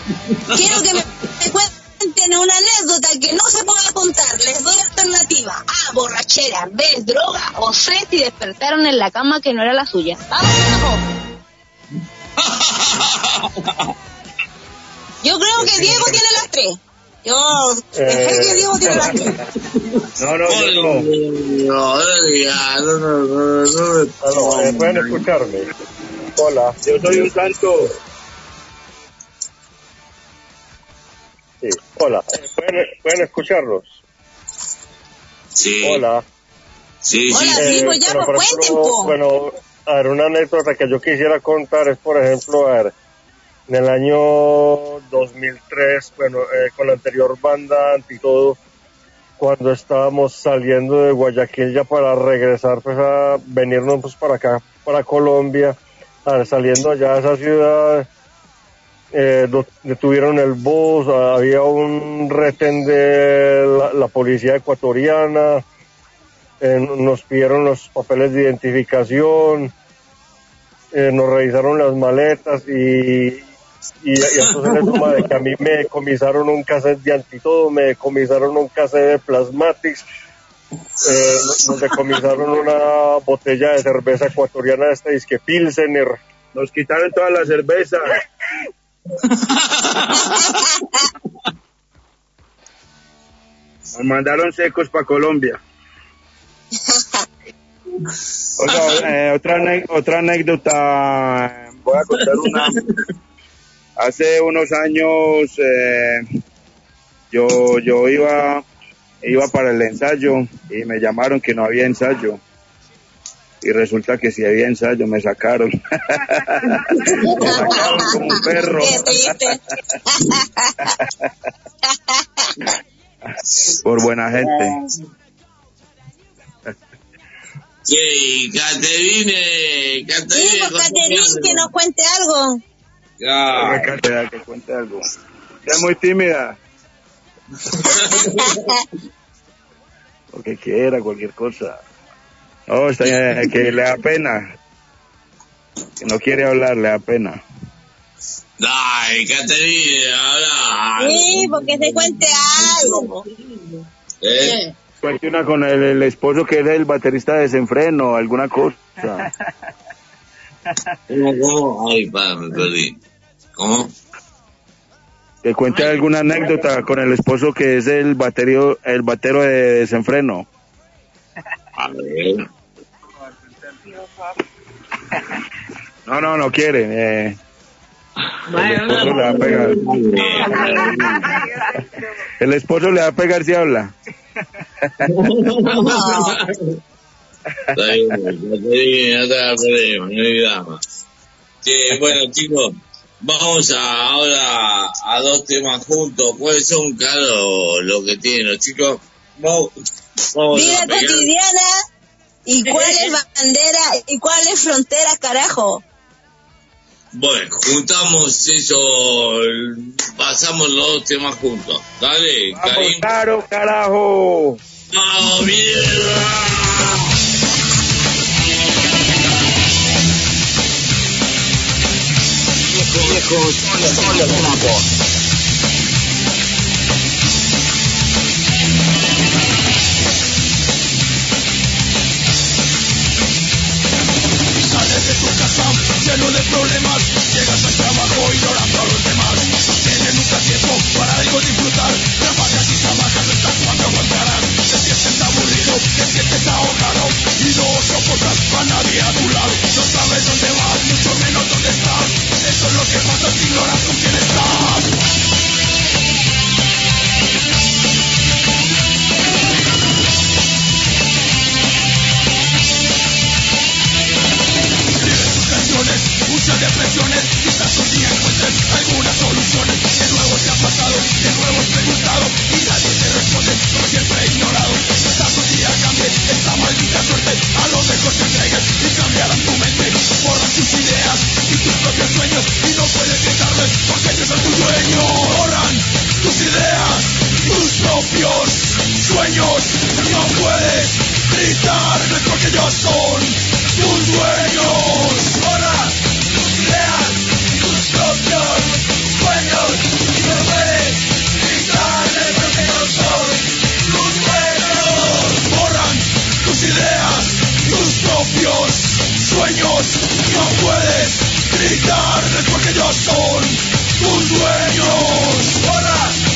Quiero que me, cuenten una anécdota que no se pueda contar. Les doy alternativa. A, borrachera. B, droga. O C, y despertaron en la cama que no era la suya. Vamos. <laughs> Yo creo que Diego tiene las tres. Yo dejé que Diego tiene las tres. No, no, no. No, no, no, no, no, no, Aló, eh, pueden escucharme. Hola. Yo soy un santo. Sí, hola. Eh, ¿Pueden, pueden escucharlos? Sí. Hola. Sí, Hola, sí. sí, pues ya, pero, pues cuenten. Bueno, a ver, una anécdota que yo quisiera contar es, por ejemplo, a ver, en el año 2003, bueno, eh, con la anterior banda Antitodo, cuando estábamos saliendo de Guayaquil ya para regresar, pues a venirnos pues para acá, para Colombia, saliendo allá de esa ciudad, eh, detuvieron el bus, había un retén de la policía ecuatoriana, eh, nos pidieron los papeles de identificación, eh, nos revisaron las maletas y, y, y entonces le suma de que a mí me decomisaron un cassette de antitodo, me decomisaron un cassette de plasmatics, eh, nos- nos decomisaron una botella de cerveza ecuatoriana de esta disque Pilsener. Nos quitaron toda la cerveza. <laughs> Nos mandaron secos para Colombia. Oiga, <laughs> eh, otra, otra anécdota, voy a contar una. Hace unos años eh, yo, yo iba, iba para el ensayo y me llamaron que no había ensayo. Y resulta que si había ensayo me sacaron. <laughs> me sacaron como un perro. Por buena gente. Sí, Caterine, Caterine. Sí, pues Caterine, que nos cuente algo. Ya. Que, que cuente algo. Es muy tímida. <laughs> Lo que quiera, cualquier cosa. No, está bien, que le da pena. Que no quiere hablar, le da pena. Dai, Caterine, habla. Sí, porque se cuente algo. ¿Eh? Cuente una con el, el esposo que era el baterista de desenfreno, alguna cosa. Ay, pa, me perdí. ¿Cómo? Que cuente alguna anécdota con el esposo que es el baterio, el batero de desenfreno. A ver. No, no, no quiere. Eh, el esposo le va a pegar. <laughs> El esposo le va a pegar si habla. Está bien. Sí, bueno, chicos, vamos a, ahora a dos temas juntos. ¿Cuáles son, claro, lo que tienen los chicos? Vamos, vamos Vida a cotidiana. ¿Y cuál es <laughs> bandera? ¿Y cuál es frontera, carajo? Bueno, juntamos eso, pasamos los dos temas juntos. Dale, Karim. Claro, carajo. ¡Vamos, mierda! Viejos son los lleno de problemas, llegas al trabajo ignorando a los demás. No tienes nunca tiempo para algo disfrutar. Trabajas y trabajas hasta cuando aguantarás. Te sientes aburrido, te sientes ahogado y no soportas a nadie a tu lado. No sabes dónde vas, mucho menos dónde estás. Eso es lo que pasa si ignoras con quién estás. muchas depresiones, quizás un día encuentres algunas soluciones. De nuevo te ha pasado, de nuevo has preguntado y nadie te responde, por siempre ignorado. Quizás un día cambie esta maldita suerte, a lo mejor te entregues y cambiarán tu mente. Borras tus ideas y tus propios sueños y no puedes dejarme porque ellos son tu dueño. Borran tus ideas, tus propios sueños, no puedes gritarles porque yo soy tus dueños. Borran sueños. No puedes gritar no es porque ellos son tus dueños. Borra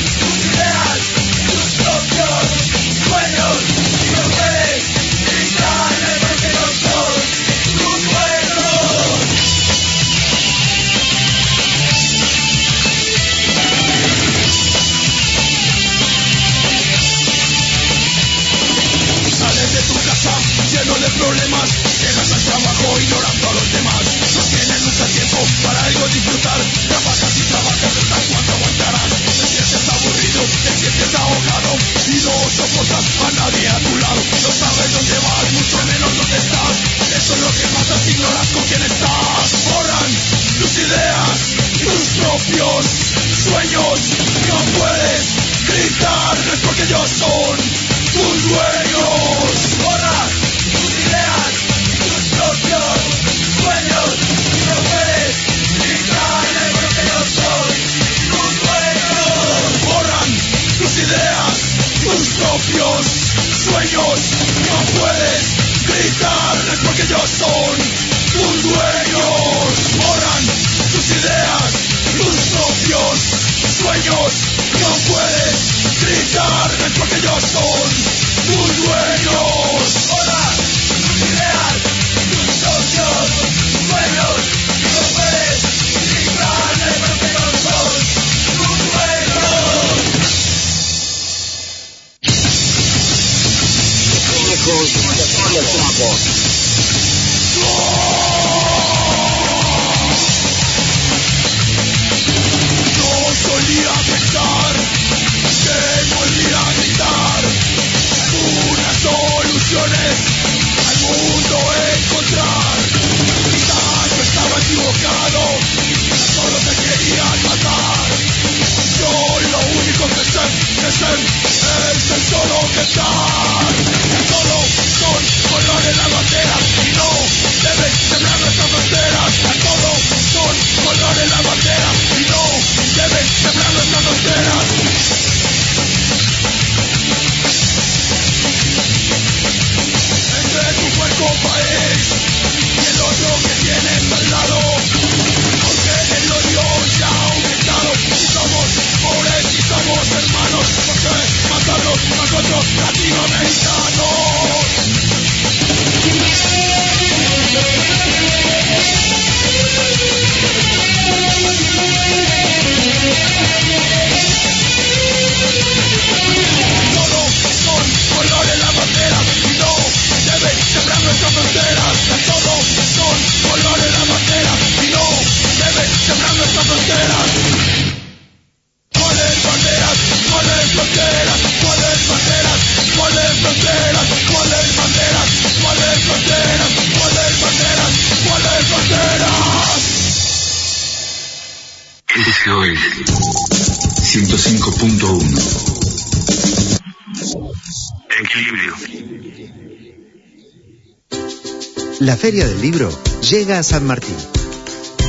Feria del Libro llega a San Martín.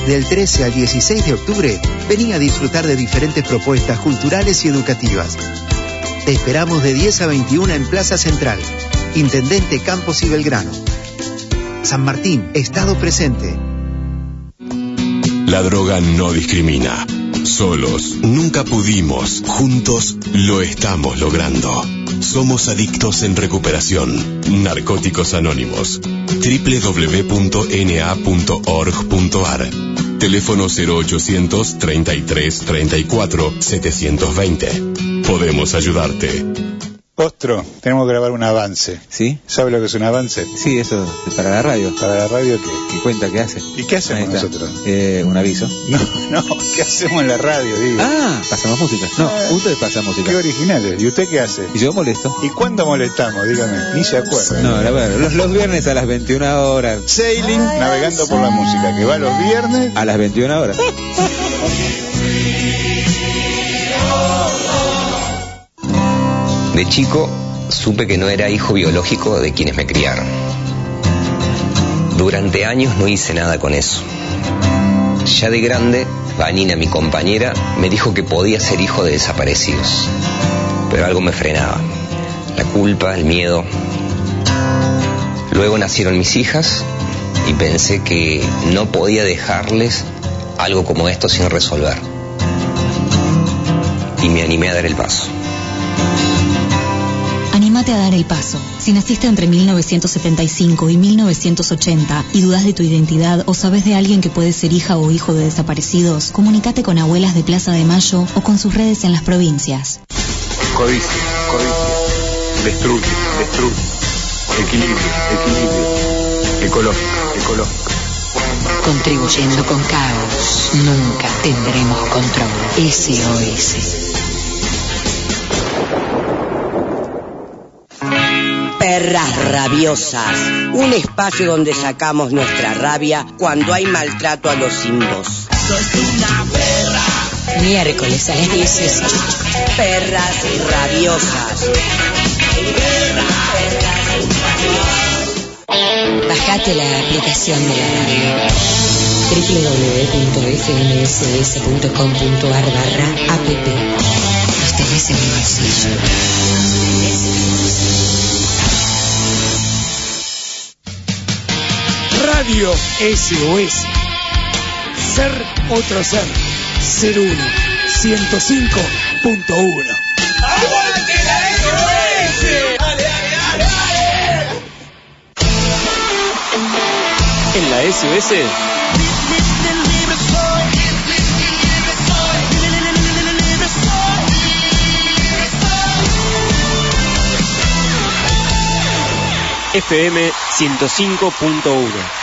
Del 13 al 16 de octubre, vení a disfrutar de diferentes propuestas culturales y educativas. Te esperamos de 10 a 21 en Plaza Central, Intendente Campos y Belgrano. San Martín, Estado presente. La droga no discrimina. Solos nunca pudimos, juntos lo estamos logrando. Somos adictos en recuperación. Narcóticos Anónimos. www.na.org.ar. Teléfono 0800 33 34 720. Podemos ayudarte. Ostro, tenemos que grabar un avance. ¿Sí? ¿Sabe lo que es un avance? Sí, eso es para la radio. ¿Para la radio qué? ¿Qué cuenta? ¿Qué hace? ¿Y qué hacemos nosotros? Eh, un aviso. <laughs> No, no, ¿qué hacemos en la radio, digo? Ah, pasamos música. No, Ah, ustedes pasan música. Qué originales. ¿Y usted qué hace? Y yo molesto. ¿Y cuándo molestamos? Dígame, ni se acuerda. No, la verdad, los, los viernes a las 21 horas. Sailing, navegando por la música, que va los viernes. A las 21 horas. De chico supe que no era hijo biológico de quienes me criaron. Durante años no hice nada con eso. Ya de grande, Vanina, mi compañera, me dijo que podía ser hijo de desaparecidos. Pero algo me frenaba. La culpa, el miedo. Luego nacieron mis hijas y pensé que no podía dejarles algo como esto sin resolver. Y me animé a dar el paso. Anímate a dar el paso. Si naciste entre 1975 y 1980 y dudas de tu identidad o sabes de alguien que puede ser hija o hijo de desaparecidos, comunícate con abuelas de Plaza de Mayo o con sus redes en las provincias. Codicia, codicia. Destruye, destruye. Equilibrio, equilibrio. Ecológico, ecológico. Contribuyendo con caos, nunca tendremos control. SOS. Perras Rabiosas, un espacio donde sacamos nuestra rabia cuando hay maltrato a los simbos. Miércoles a las 18. Perras Rabiosas. Bajate la aplicación de la radio www.fmss.com.ar barra app. Los tenés en el bolsillo. Radio SOS. Ser otro ser. Ser uno. 105.1. ¡Aguante la SOS! ¡Dale, dale, dale, En la SOS FM 105.1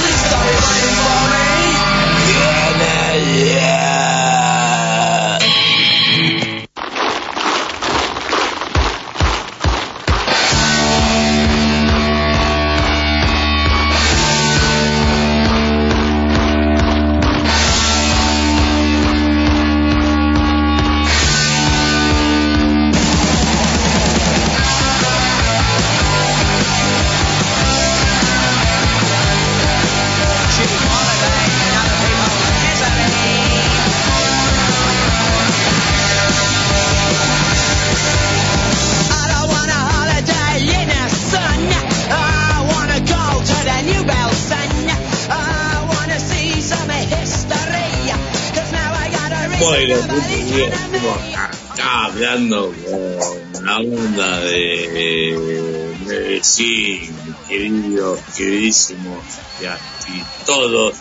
Queridos, queridísimos, y así todos,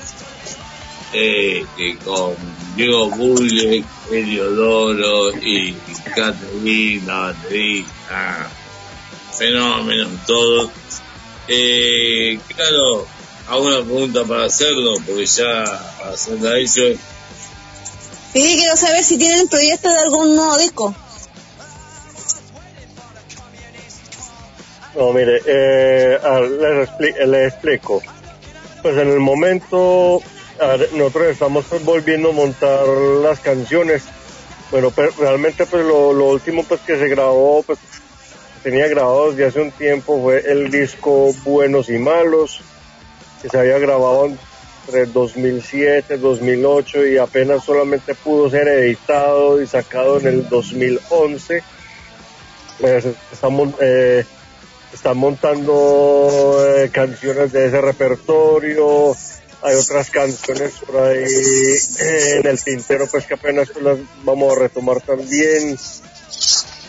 eh, con Diego Bulle, Heliodoro y Caterina, baterista, fenómenos todos. Eh, claro, hago una pregunta para hacerlo, porque ya hacerla ellos Sí, quiero saber si tienen proyecto de algún nuevo disco. No, mire, eh, expli- les explico. Pues en el momento, nosotros estamos pues, volviendo a montar las canciones. Bueno, pero realmente pues lo, lo último pues que se grabó, pues tenía grabado desde hace un tiempo fue el disco Buenos y Malos, que se había grabado entre 2007, 2008 y apenas solamente pudo ser editado y sacado en el 2011. Pues, estamos, eh, están montando eh, canciones de ese repertorio, hay otras canciones por ahí eh, en el tintero pues que apenas pues, las vamos a retomar también.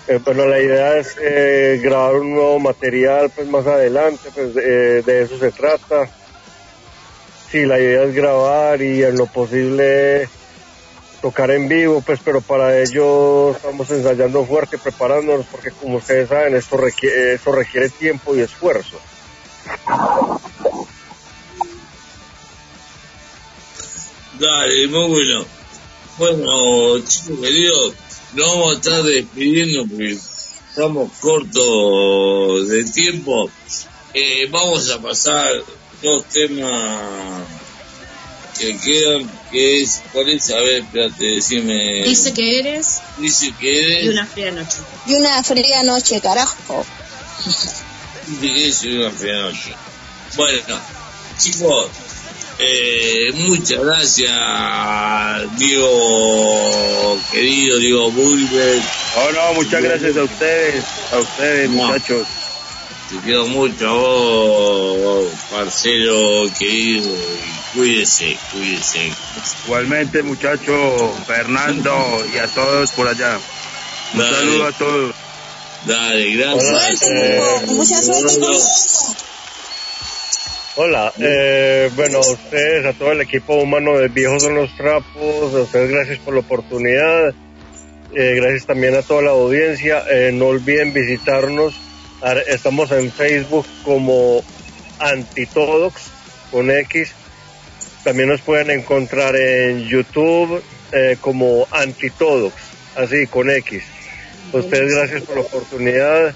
Eh, bueno, la idea es eh, grabar un nuevo material pues más adelante, pues de eso se trata. Sí, la idea es grabar y en lo posible tocar en vivo, pues, pero para ello estamos ensayando fuerte, preparándonos, porque como ustedes saben, esto requiere, esto requiere tiempo y esfuerzo. Dale, muy bueno. Bueno, chicos queridos, nos vamos a estar despidiendo porque estamos cortos de tiempo. Eh, vamos a pasar dos temas que quedan, que es, ¿cuál es? A ver, espérate, decime. Dice que eres Dice que eres. y una fría noche. Y una fría noche, carajo. Dice que es una fea noche. Bueno, chicos, eh, muchas gracias, Diego, querido Diego Bulber. Oh, no, muchas gracias a ustedes, a ustedes, No. muchachos. Te quiero mucho a vos, parcero querido, y cuídese, cuídese. Igualmente, muchachos, Fernando y a todos por allá. Un Dale. saludo a todos. Dale, gracias. Suerte. Mucha suerte con Hola, eh, bueno, a ustedes, a todo el equipo humano de Viejos son los Trapos, a ustedes gracias por la oportunidad, eh, gracias también a toda la audiencia, eh, no olviden visitarnos, Ar- estamos en Facebook como Antitodox con X, también nos pueden encontrar en YouTube eh, como Antitodox, así con X. Ustedes gracias por la oportunidad,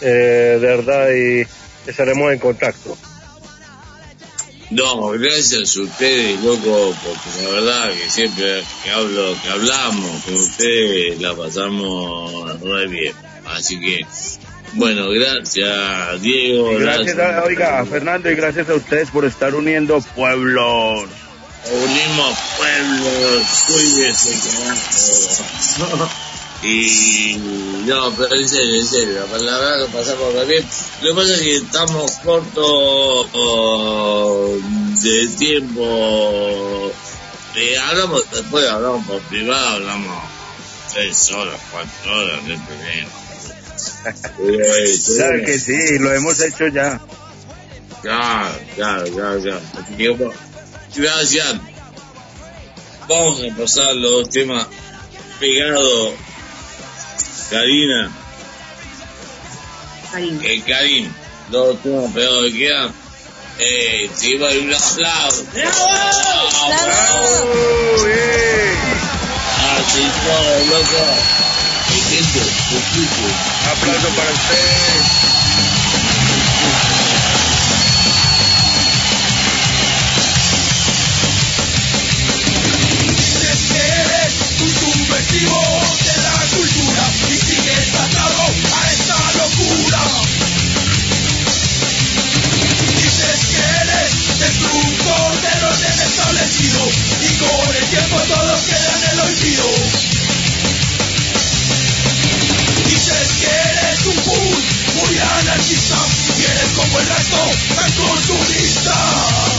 eh, de verdad, y estaremos en contacto. No, gracias a ustedes, loco, porque la verdad que siempre que hablo, que hablamos con ustedes, la pasamos re bien. Así que, bueno, gracias, Diego. Gracias, a, oiga, Fernando, y gracias a ustedes por estar uniendo pueblos. Unimos pueblos, cuídese, carajo. Y no, pero en serio, en serio, la verdad que pasamos re bien. Lo que pasa es que estamos cortos oh, de tiempo. Eh, hablamos, después hablamos por privado, hablamos tres horas, cuatro horas, no problema. Claro que sí, lo hemos hecho ya. Claro, claro, claro, claro. Así gracias. Vamos a pasar los temas pegados. Karina, Karim. eh, Karim, los temas pegados que quedan. Eh, te iba a dar un aplauso. Así todo, loco. Eh, gente, escuchen. Aplauso para ustedes. De la cultura y sigues atado a esta locura. Dices que eres destructor del orden establecido y con el tiempo todo queda en el olvido. Que eres un bull muy anarquista y eres como el resto tan consumista.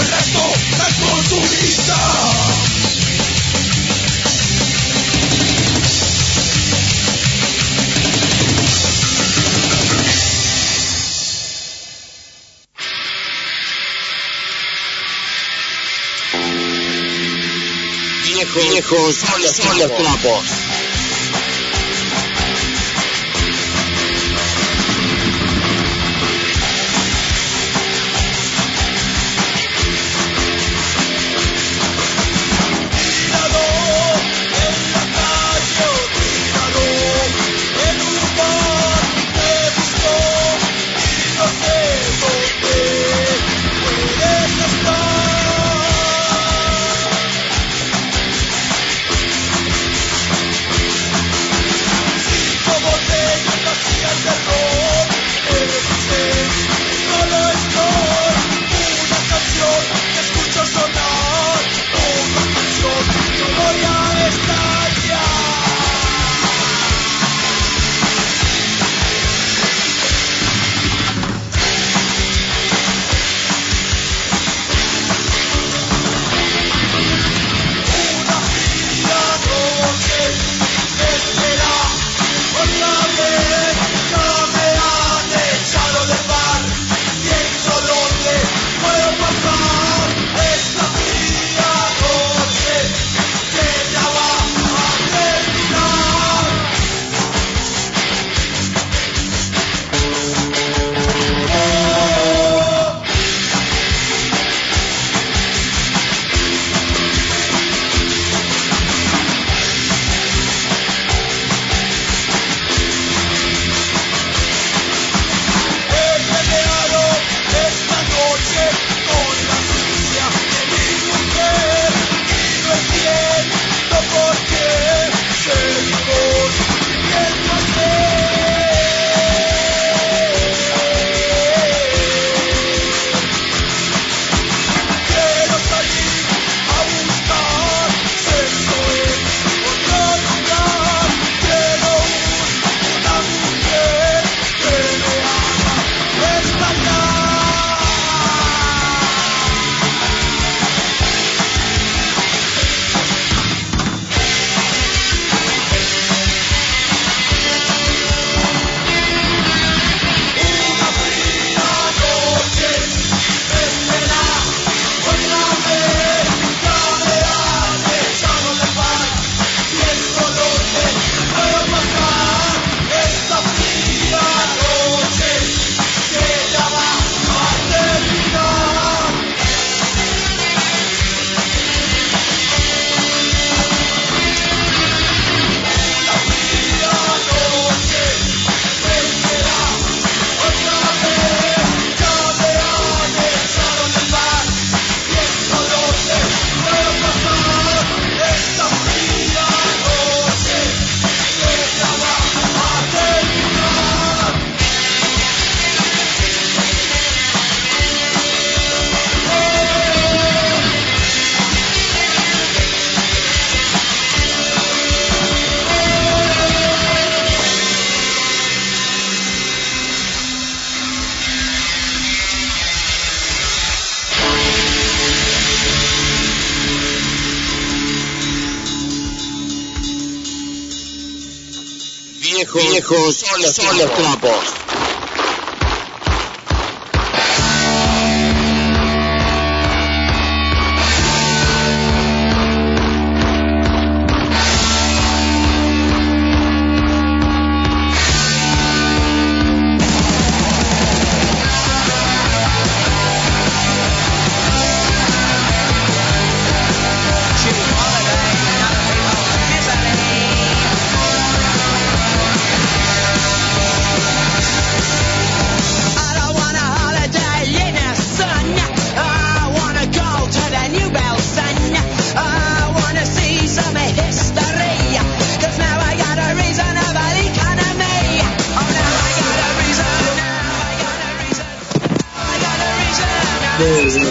El resto tan consumista. Viejos, viejos son los trapos.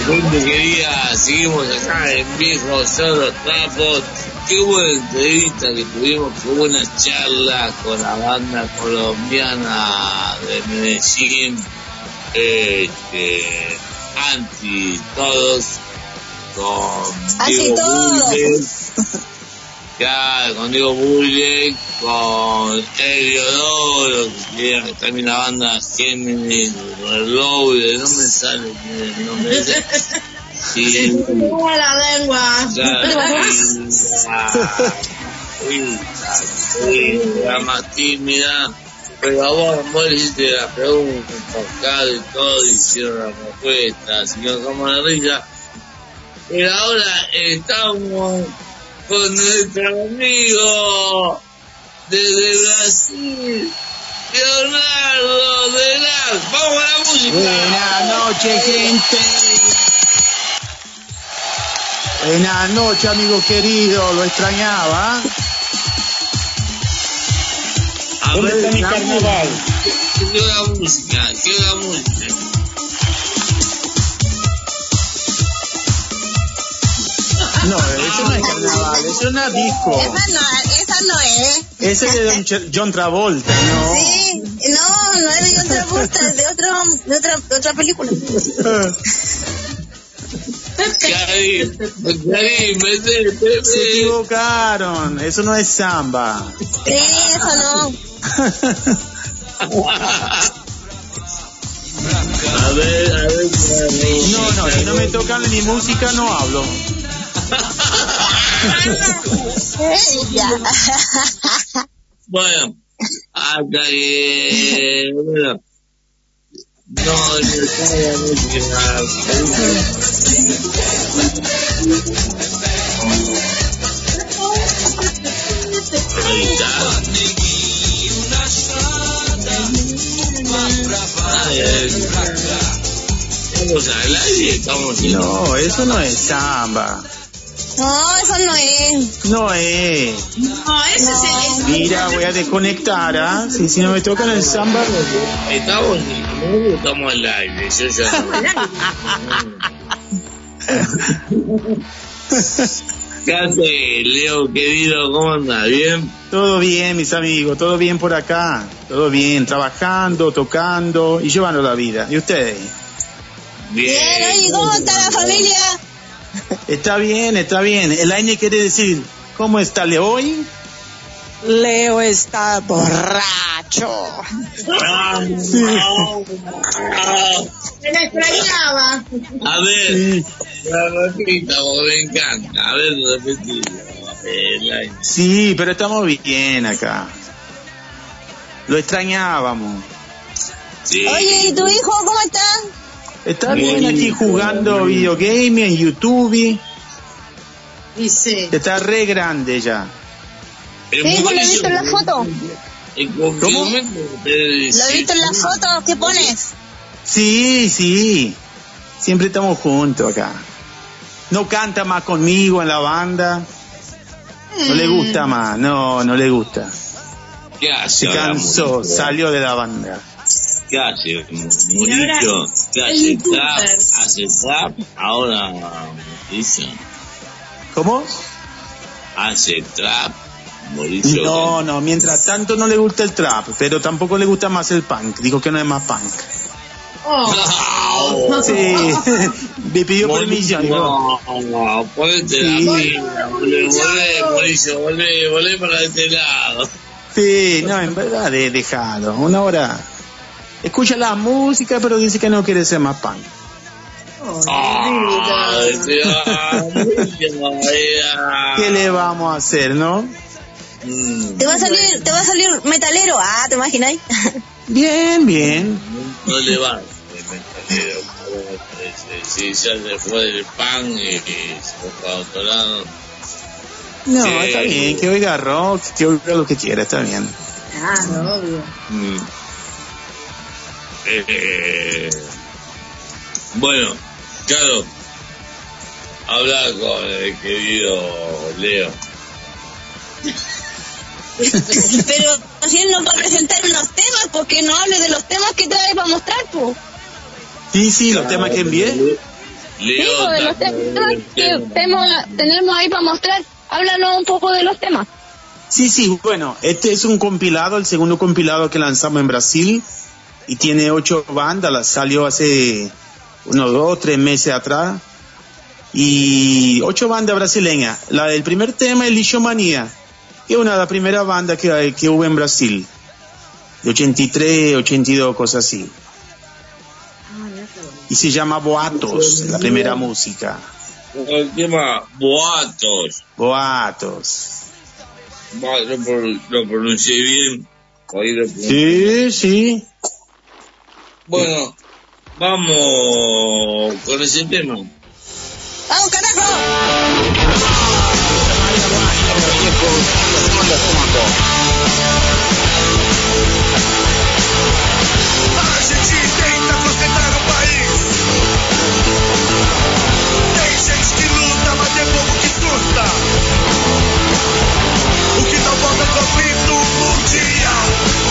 Gente querida, seguimos acá en Viejos son los trapos. Qué buena entrevista que tuvimos, qué buena charla con la banda colombiana de Medellín, este, anti todos, con Anti todos. <laughs> Claro, con Diego Bulle, con Heliodoro, que también la banda Géminis, Reload, no me sale el nombre ese. Y, la lengua. <laughs> la más tímida, pero a vos, vos le hiciste la pregunta, enfocado y todo, hicieron la respuesta, así que como la risa. Pero ahora estamos con nuestro amigo desde Brasil, Leonardo de Las. ¡Vamos a la música! Buenas noches, gente. Buenas noches, amigo querido. Lo extrañaba. A ¿Dónde ver, está mi carnaval? Quiero la música, quiero la música. No, eso no es carnaval, eso es una disco. Esa no, esa no es. Ese es de Don Ch- John Travolta, ¿no? Sí, no, no es de John Travolta, es de, otro, de, otra, de otra película. Karim, Karim, vete, Se equivocaron, eso no es samba. Sí, eso no. A ver, a ver. No, no, si no me tocan ni música no hablo. Bueno, hasta que. Bueno. No, está la Estamos al No, eso no es samba. No, eso no es. No es. No, ese es. Mira, voy a desconectar, ¿ah? Si, si no me tocan el samba. Estamos en estamos al aire. Yo ya no. ¿Qué hace, Leo, querido? ¿Cómo andas? ¿Bien? Todo bien, mis amigos, todo bien por acá. Todo bien, trabajando, tocando y llevando la vida. ¿Y ustedes? Bien, oye, ¿cómo está la familia? Está bien, está bien. El año quiere decir, ¿cómo está Leo hoy? Leo está borracho. Me la extrañaba. A ver, la repita, porque me encanta. A ver. Sí, pero estamos bien acá. Lo extrañábamos. Sí. Oye, ¿y tu hijo cómo está? Está bien aquí jugando videogame en YouTube. Dice. Está re grande ya. Sí, ¿lo he visto en la foto? ¿En qué momento te ¿Lo he visto en la foto? ¿Qué pones? Sí, sí. Siempre estamos juntos acá. No canta más conmigo en la banda. No le gusta más. No, no le gusta. ¿Qué hace Se cansó, salió de la banda. ¿Qué hace, Mauricio? ¿Qué hace trap? ¿Hace trap? Ahora, Mauricio. ¿Cómo? ¿Hace trap? Mauricio. No, no, mientras tanto no le gusta el trap, pero tampoco le gusta más el punk. Dijo que no es más punk. Oh. <laughs> Sí, <laughs> me pidió permiso. digo. No, no, ponete Sí. la volvé, Mauricio, volvé, volvé para este lado. Sí, no, en verdad, de, dejado. Una hora. Escucha la música, pero dice que no quiere ser más pan. Ay, ¿Qué le vamos a hacer, no? Mm, Te va a salir, te va a salir metalero. Ah, ¿te imagináis? <laughs> Bien, bien. No le va. metalero, Si ya se fue del pan y, se fue para otro lado. No, Sí. está bien, que oiga rock, que oiga lo que quiera, está bien. Ah, obvio. Mm. Eh, bueno, claro, habla con el querido Leo. <laughs> Pero si él nos va a presentar unos temas, ¿por qué no hable de los temas que trae para mostrar, pues? Sí, sí, los temas que envié. Sí, pues, de los temas que tenemos, tenemos ahí para mostrar. Háblanos un poco de los temas. Sí, sí, bueno, este es un compilado, el segundo compilado que lanzamos en Brasil y tiene ocho bandas, la salió hace unos dos, tres meses atrás y ocho bandas brasileñas. La del primer tema es Lixomanía, que es una de las primeras bandas que, que hubo en Brasil, de 83, 82, cosas así. Y se llama Boatos, la primera música. El tema Boatos. Boatos. Lo, pro- lo pronuncié bien. Sí, sí. Bueno, vamos con ese tema. ¡Vamos, carajo! A gente tenta concentrar o país. Tem gente que luta, mas tem povo que surta. O que não volta é conflito mundial.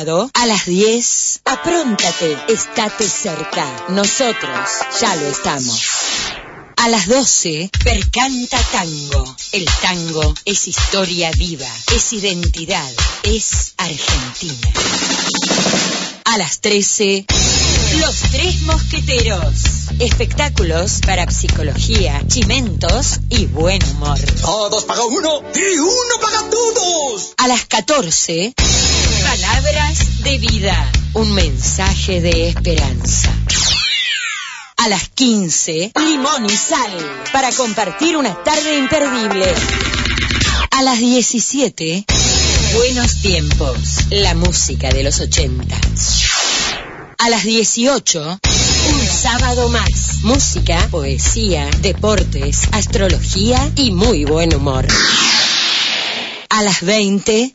Sábado a las 10. Apróntate, estate cerca. Nosotros ya lo estamos. A las 12, Percanta Tango. El tango es historia viva, es identidad, es Argentina. A las 13, Los Tres Mosqueteros. Espectáculos para psicología, chimentos y buen humor. Todos paga uno y uno paga todos. A las 14, Palabras de vida. Un mensaje de esperanza. A las 15, Limón y Sal. Para compartir una tarde imperdible. A las 17, Buenos Tiempos. La música de los 80. A las 18, un sábado más. Música, poesía, deportes, astrología y muy buen humor. A las 20,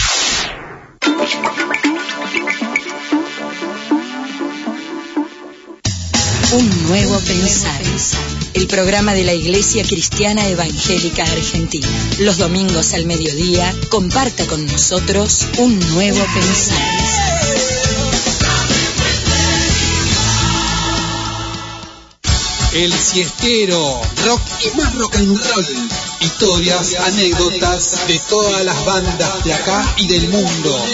Un nuevo pensar. El programa de la Iglesia Cristiana Evangélica Argentina. Los domingos al mediodía, comparta con nosotros un nuevo pensar. El siestero, rock y más rock and roll. Historias, anécdotas de todas las bandas de acá y del mundo.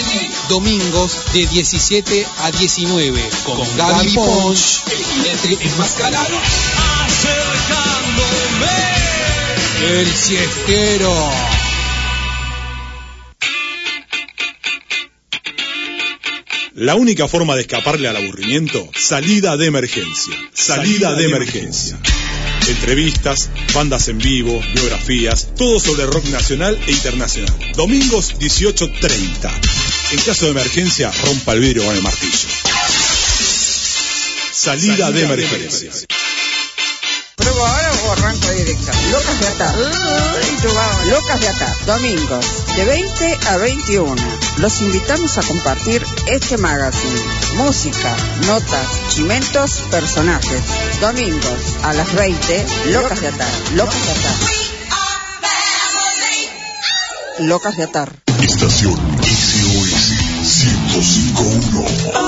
Domingos de 17 a 19 con Gaby Ponch, el jinete enmascarado. El siestero. La única forma de escaparle al aburrimiento, salida de emergencia. Salida de emergencia. Entrevistas, bandas en vivo, biografías, todo sobre rock nacional e internacional. Domingos 18.30. En caso de emergencia, rompa el vidrio con el martillo. Salida, de emergencia. ¿Pruebo ahora o arranco directo? Locas de Atar. Locas de Atar. Domingos, de 20 a 21. Los invitamos a compartir este magazine. Música, notas, chimentos, personajes. Domingos, a las 20, Locas de Atar. Locas de Atar. Locas de Atar. Estación SOS 1051.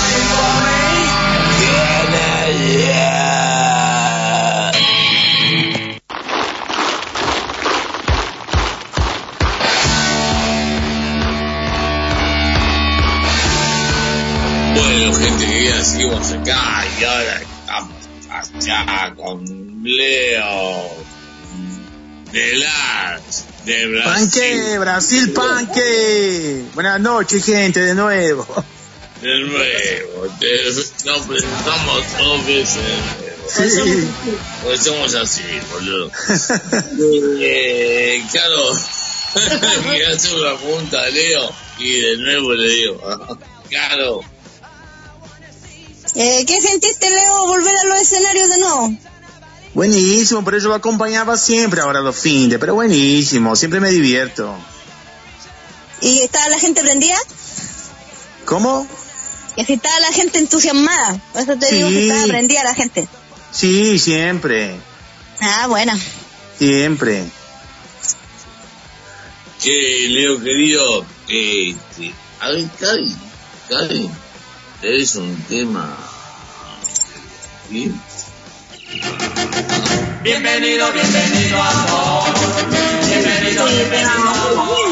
Bueno, gente querida, seguimos acá y ahora estamos allá con Leo de las de Brasil. Panque, Brasil, Panque. Buenas noches, gente, de nuevo. De nuevo, nos presentamos dos veces. Sí. Pues somos así, boludo. <laughs> eh, claro, <laughs> quería hacer una pregunta a Leo y de nuevo le digo, <laughs> claro, Eh, ¿Qué sentiste, Leo, volver a los escenarios de nuevo? Buenísimo, por eso lo acompañaba siempre ahora los fines, pero buenísimo, siempre me divierto. ¿Y estaba la gente prendida? ¿Cómo? Y así estaba la gente entusiasmada. Por eso te digo Sí. que estaba prendida la gente. Sí, siempre, Ah, bueno. siempre. Che, Leo querido, eh, este, a ver, Cari, Cari, es un tema. ¿Sí? Bienvenido, bienvenido amor. Bienvenido, bienvenido amor. Ojo.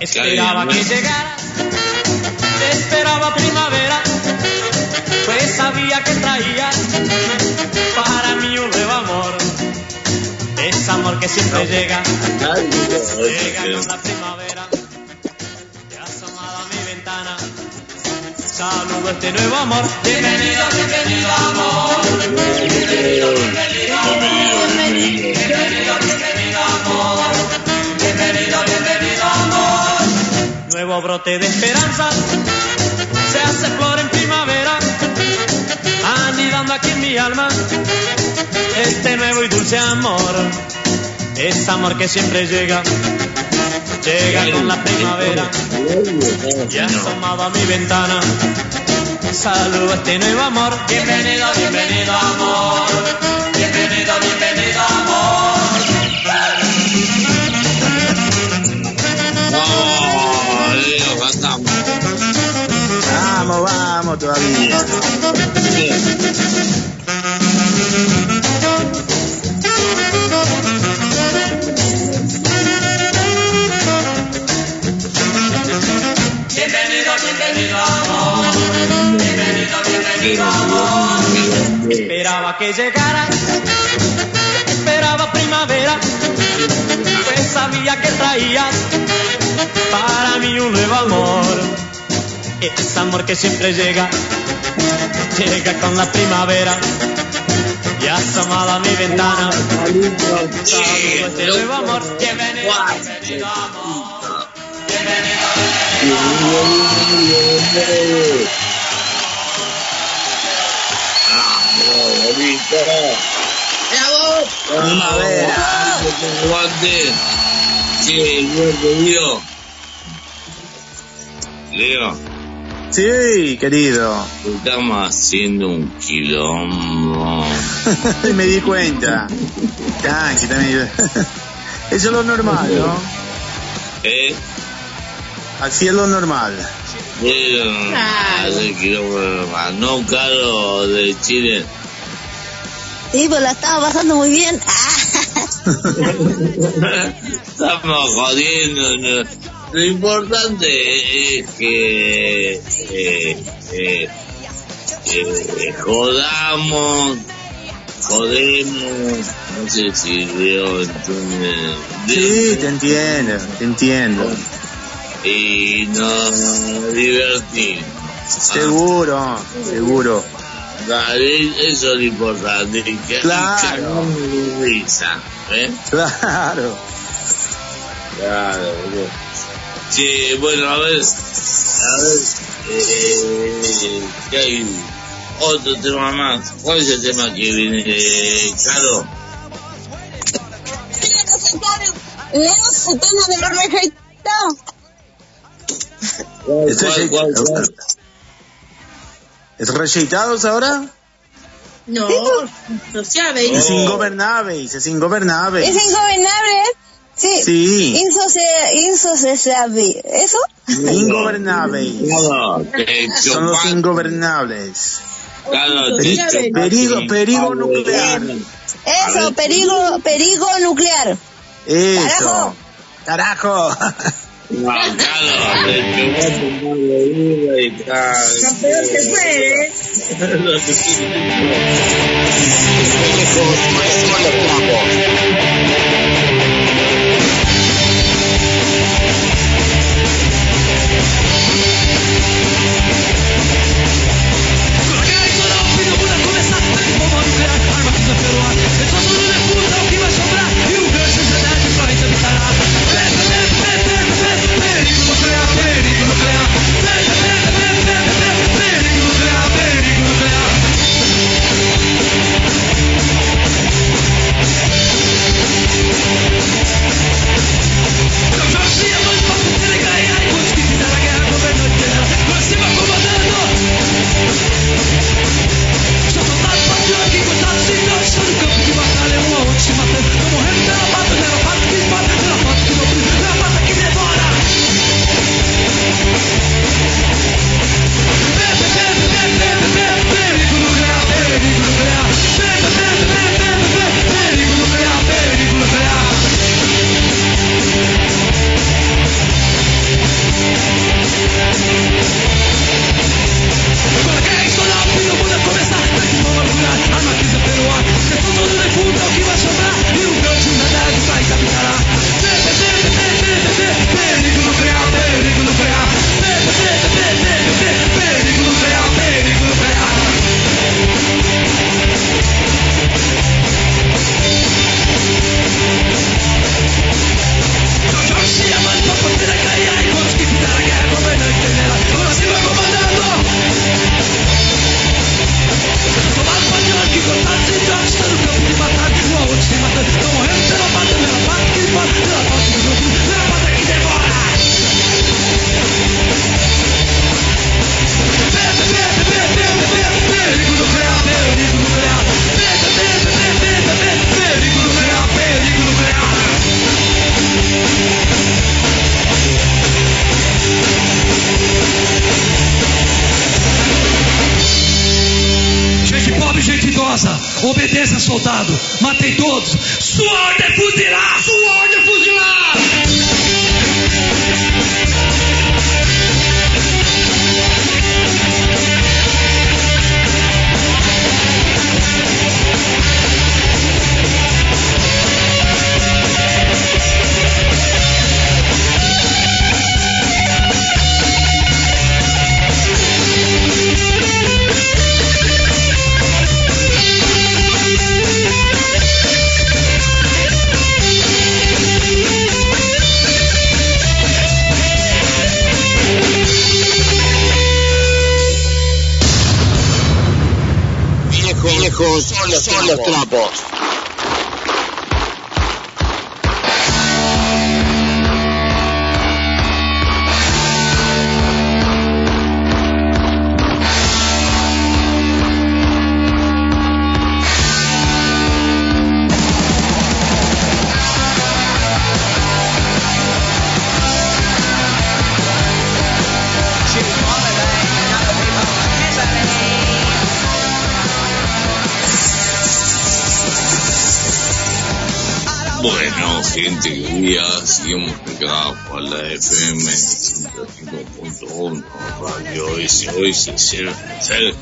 Esperaba que llegaras, esperaba primavera, pues sabía que traías para amor que siempre llega, llega con la primavera. Te asomado a mi ventana, saludo este nuevo amor. Bienvenido, bienvenido amor. Bienvenido, bienvenido amor. Bienvenido, bienvenido amor. Bienvenido, bienvenido amor. Nuevo brote de esperanza, se hace flor en primavera, anidando aquí en mi alma, este nuevo y dulce amor, es amor que siempre llega, llega con la primavera, y asomado a mi ventana, saludo a este nuevo amor, bienvenido, bienvenido amor, bienvenido, bienvenido amor. Cantamos. Vamos, vamos todavía. Esperaba que llegaras, esperaba primavera, pues sabía que traías para mí un nuevo amor. Es amor que siempre llega, llega con la primavera. Y asomado a mi ventana, este nuevo amor. Bienvenido, bienvenido amor. Primavera. Guante. Sí, Leo. Leo, Sí, querido. estamos haciendo un quilombo. Me di cuenta. Tranqui, también. Eso es lo normal, ¿no? ¿Eh? Así es lo normal. Hace quilombo normal. No, Caro, de Chile. Sí, pues la estaba pasando muy bien. <laughs> Estamos jodiendo. ¿no? Lo importante es que eh, eh, eh, jodamos, jodemos, no sé si Leo entiende, Sí, te entiendo, te entiendo. y nos divertimos. Seguro, seguro. Eso es lo importante, que Claro. risa, ¿eh? Claro. Claro. Sí, bueno, a ver, a ver, eh, ¿qué hay? Otro tema más. ¿Cuál es el tema que viene, eh, Caro? Leemos el tema de los rejeitados. ¿Cuál, ¿Es, cuál, cuál, cuál? ¿Es rejeitados ahora? No, no sabe. Es ingobernables, es ingobernables. Es ingobernable. Sí. Sí. Insocia- insociable. ¿Eso? Ingobernables. Claro, Son los ingobernables. claro, perigo, perigo nuclear. Eso, perigo, perigo nuclear. Eso. Carajo. Que y tal. Campeón se fue, ¿eh? <laughs> nuclear, obedeça, soldado. Matei todos. Gente querida, seguimos acá por la FM 105.1 Radio SOS, ser, ser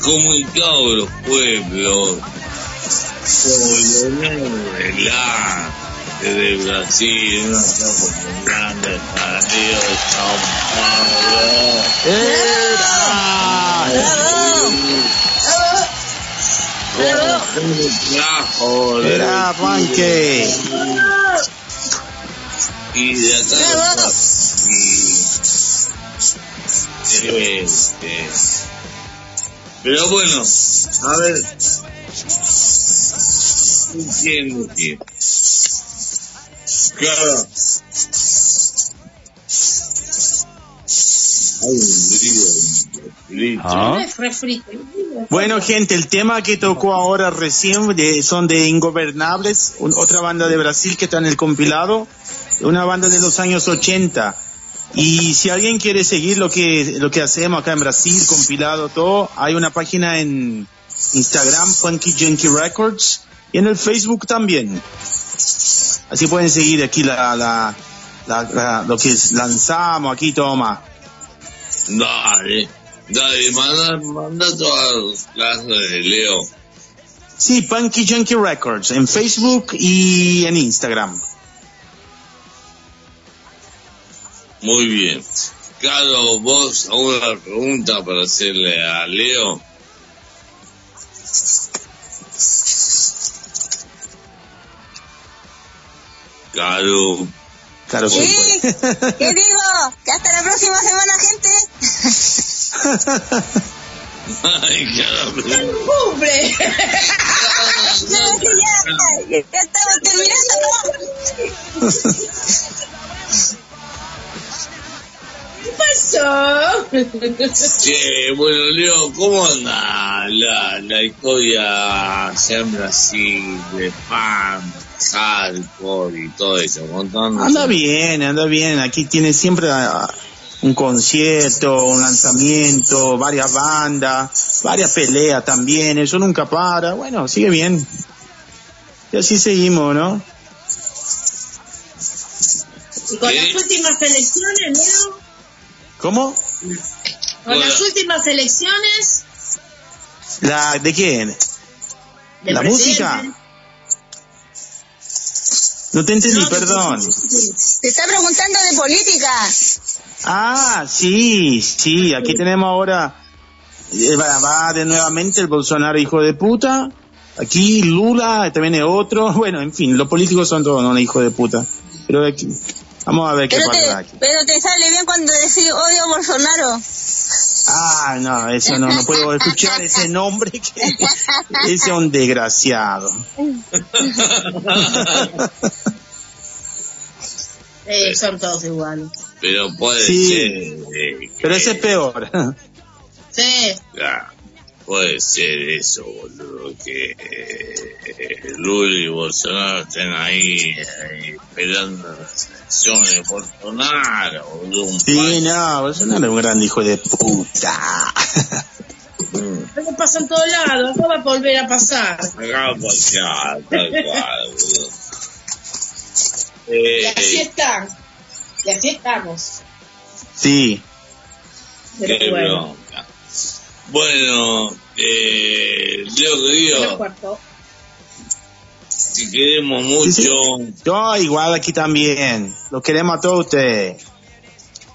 comunicado de los pueblos, Colonel Velá, desde Brasil, una muy grande, para Dios, Sao Paulo. Era Panque. Y de acá. Este, pero bueno, a ver. ¿Quién quién? Claro. Ah. Bueno, gente, el tema que tocó ahora recién de- son de Ingobernables, un- otra banda de Brasil que está en el compilado, una banda de los años 80. Y si alguien quiere seguir lo que, lo que hacemos acá en Brasil, compilado todo, hay una página en Instagram, Funky Junkie Records, y en el Facebook también. Así pueden seguir aquí la, la, la- la- lo que lanzamos aquí, toma. Dale, dale, manda, manda todas las de Leo. Sí, Punky Junkie Records, en Facebook y en Instagram. Muy bien. Carlos, vos, una pregunta para hacerle a Leo. Claro. Claro, ¿Qué? ¿Qué digo? Que hasta la próxima semana, gente. <laughs> Ay, caramba. ¡Cumple! No, que ya, ya, ya estamos terminando. ¿Qué pasó? Che, bueno, Leo, ¿cómo anda la, la historia allá en Brasil de pan, hardcore y todo eso? Anda bien, anda bien. Aquí tiene siempre ah, un concierto, un lanzamiento, varias bandas, varias peleas también. Eso nunca para. Bueno, sigue bien. Y así seguimos, ¿no? ¿Y con las últimas elecciones, Leo? ¿Cómo? ¿Con las últimas elecciones? ¿La, ¿De quién? de ¿La presidente? música? No te entendí, perdón. Te está preguntando de política. Ah, sí, sí, aquí tenemos ahora, eh, va, de nuevamente el Bolsonaro hijo de puta, aquí Lula también es otro, <laughs> bueno, en fin, los políticos son todos no hijos de puta, pero aquí, vamos a ver qué Pero pasa te, aquí. pero te sale bien cuando decís odio a Bolsonaro. Ah, no, eso no, no puedo escuchar ese nombre, que <laughs> ese es un desgraciado. Eh, son todos iguales. Pero puede Sí. ser. eh, Pero ese es peor. Sí. Ya, puede ser eso, boludo, que eh, Lula y Bolsonaro estén ahí eh, esperando las elecciones de Bolsonaro, boludo. Un Sí, no, Bolsonaro es un gran hijo de puta. Eso pasa en todos lados, no va a volver a pasar. Acá pasar, tal cual, boludo. Y Eh, así está. Y así estamos. Sí. Pero qué bueno. bronca. Bueno, eh, Leo querido, te queremos mucho. Yo igual aquí también. Lo queremos a todos ustedes.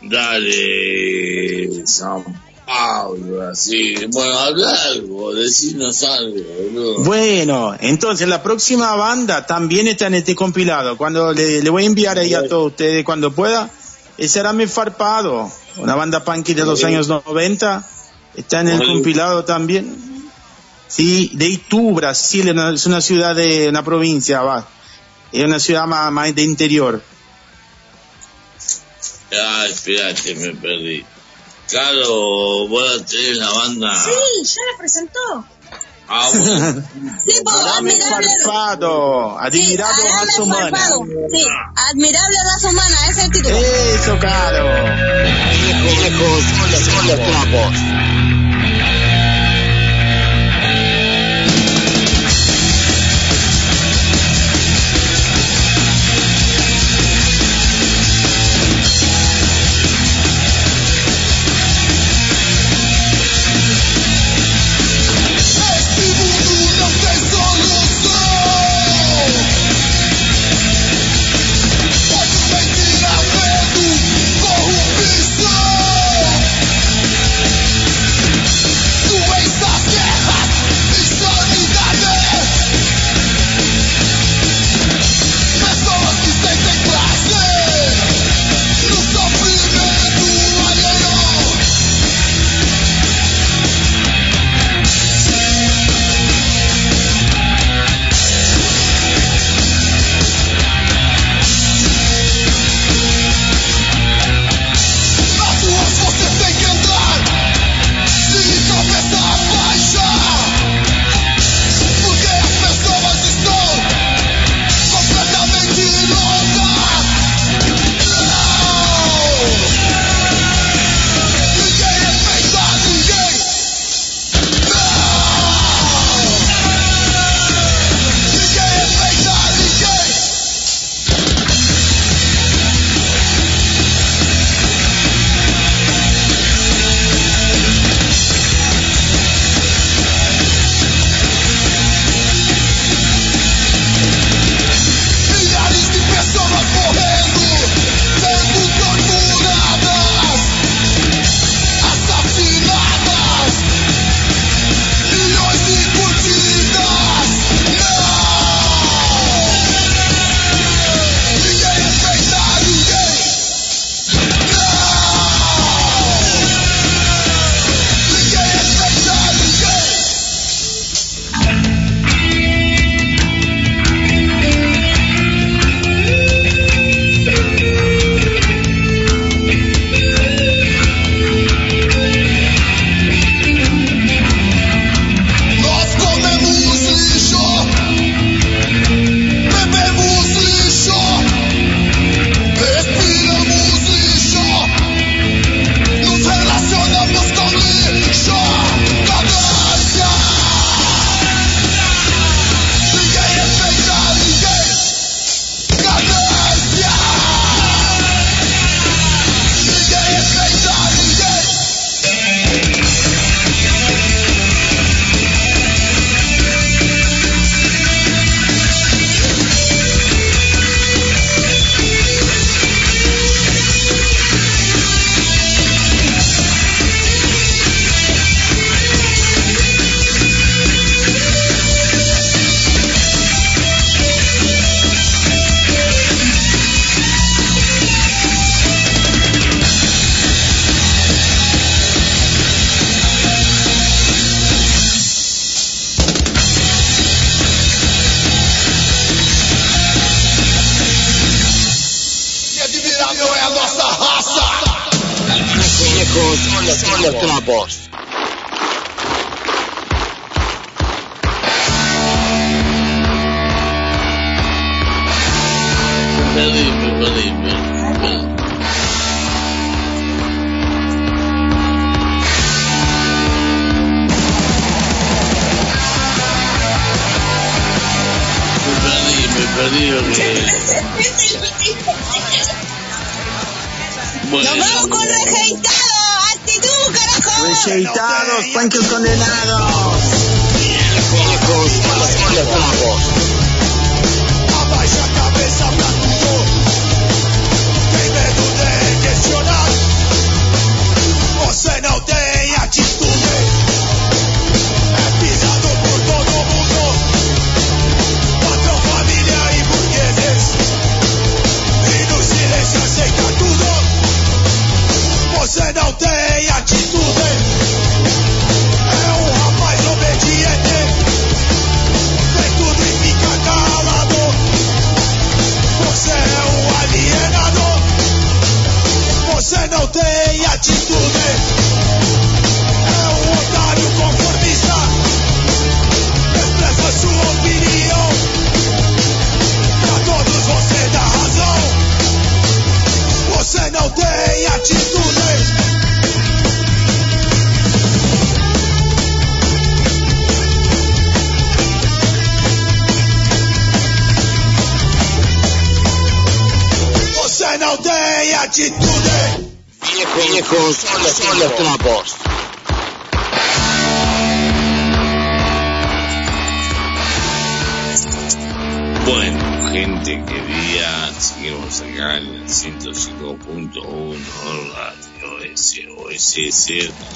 Dale, San Pablo, así. Bueno, habla algo, decinos algo, boludo. Bueno, entonces la próxima banda también está en este compilado. Cuando le, le voy a enviar ahí a todos ustedes cuando pueda, ese era Mi Farpado, una banda punky de los años 90. Está en el compilado también. Sí, de Itu, Brasil, es una- es una ciudad de una provincia, va. Es una ciudad más, más de interior. Ah, espérate, me perdí. Claro, vos la tenés la banda. Sí, ya la presentó. Ah, bueno. Sí, Mi admirable. Farpado, admirable Admirable raza humana. Sí, admirable raza humana, ese es el título. Eso, claro. Viejos son los trapos.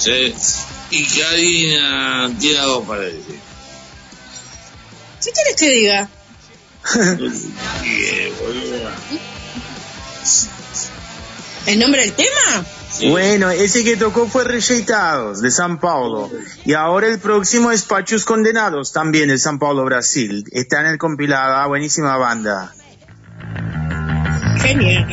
¿Sí? Y Karina tiene algo para decir. ¿Qué quieres que diga? <laughs> Bien, boludo. ¿El nombre del tema? Bueno, ese que tocó fue Rejeitados, de San Paulo. Y ahora el próximo es Pachos Condenados, también de San Paulo, Brasil. Está en el compilado, ah, buenísima banda. Genial.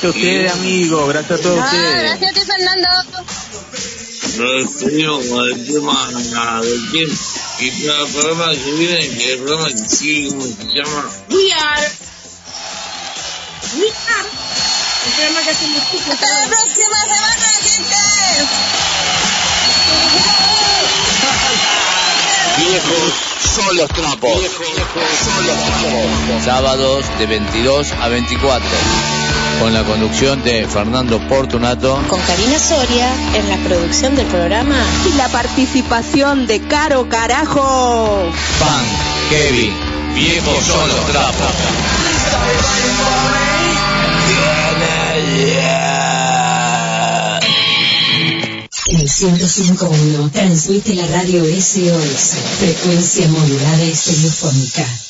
Gracias a ustedes, amigo. Gracias a todos Ah, ustedes. gracias a ti, Fernando. Despedimos con el tema del tiempo. Y para el programa que viene, que el programa que sigue, ¿cómo se llama? We are. We are. El programa que hacemos. Hasta la próxima semana, gente. Viejos son los trapos. Viejos son los trapos. Sábados de 22 a 24. Con la conducción de Fernando Portunato. Con Karina Soria en la producción del programa. Y la participación de Caro Carajo. Pan, Kevin, viejos son los trapos. El 105.1 transmite la radio SOS, frecuencia modulada y estereofónica.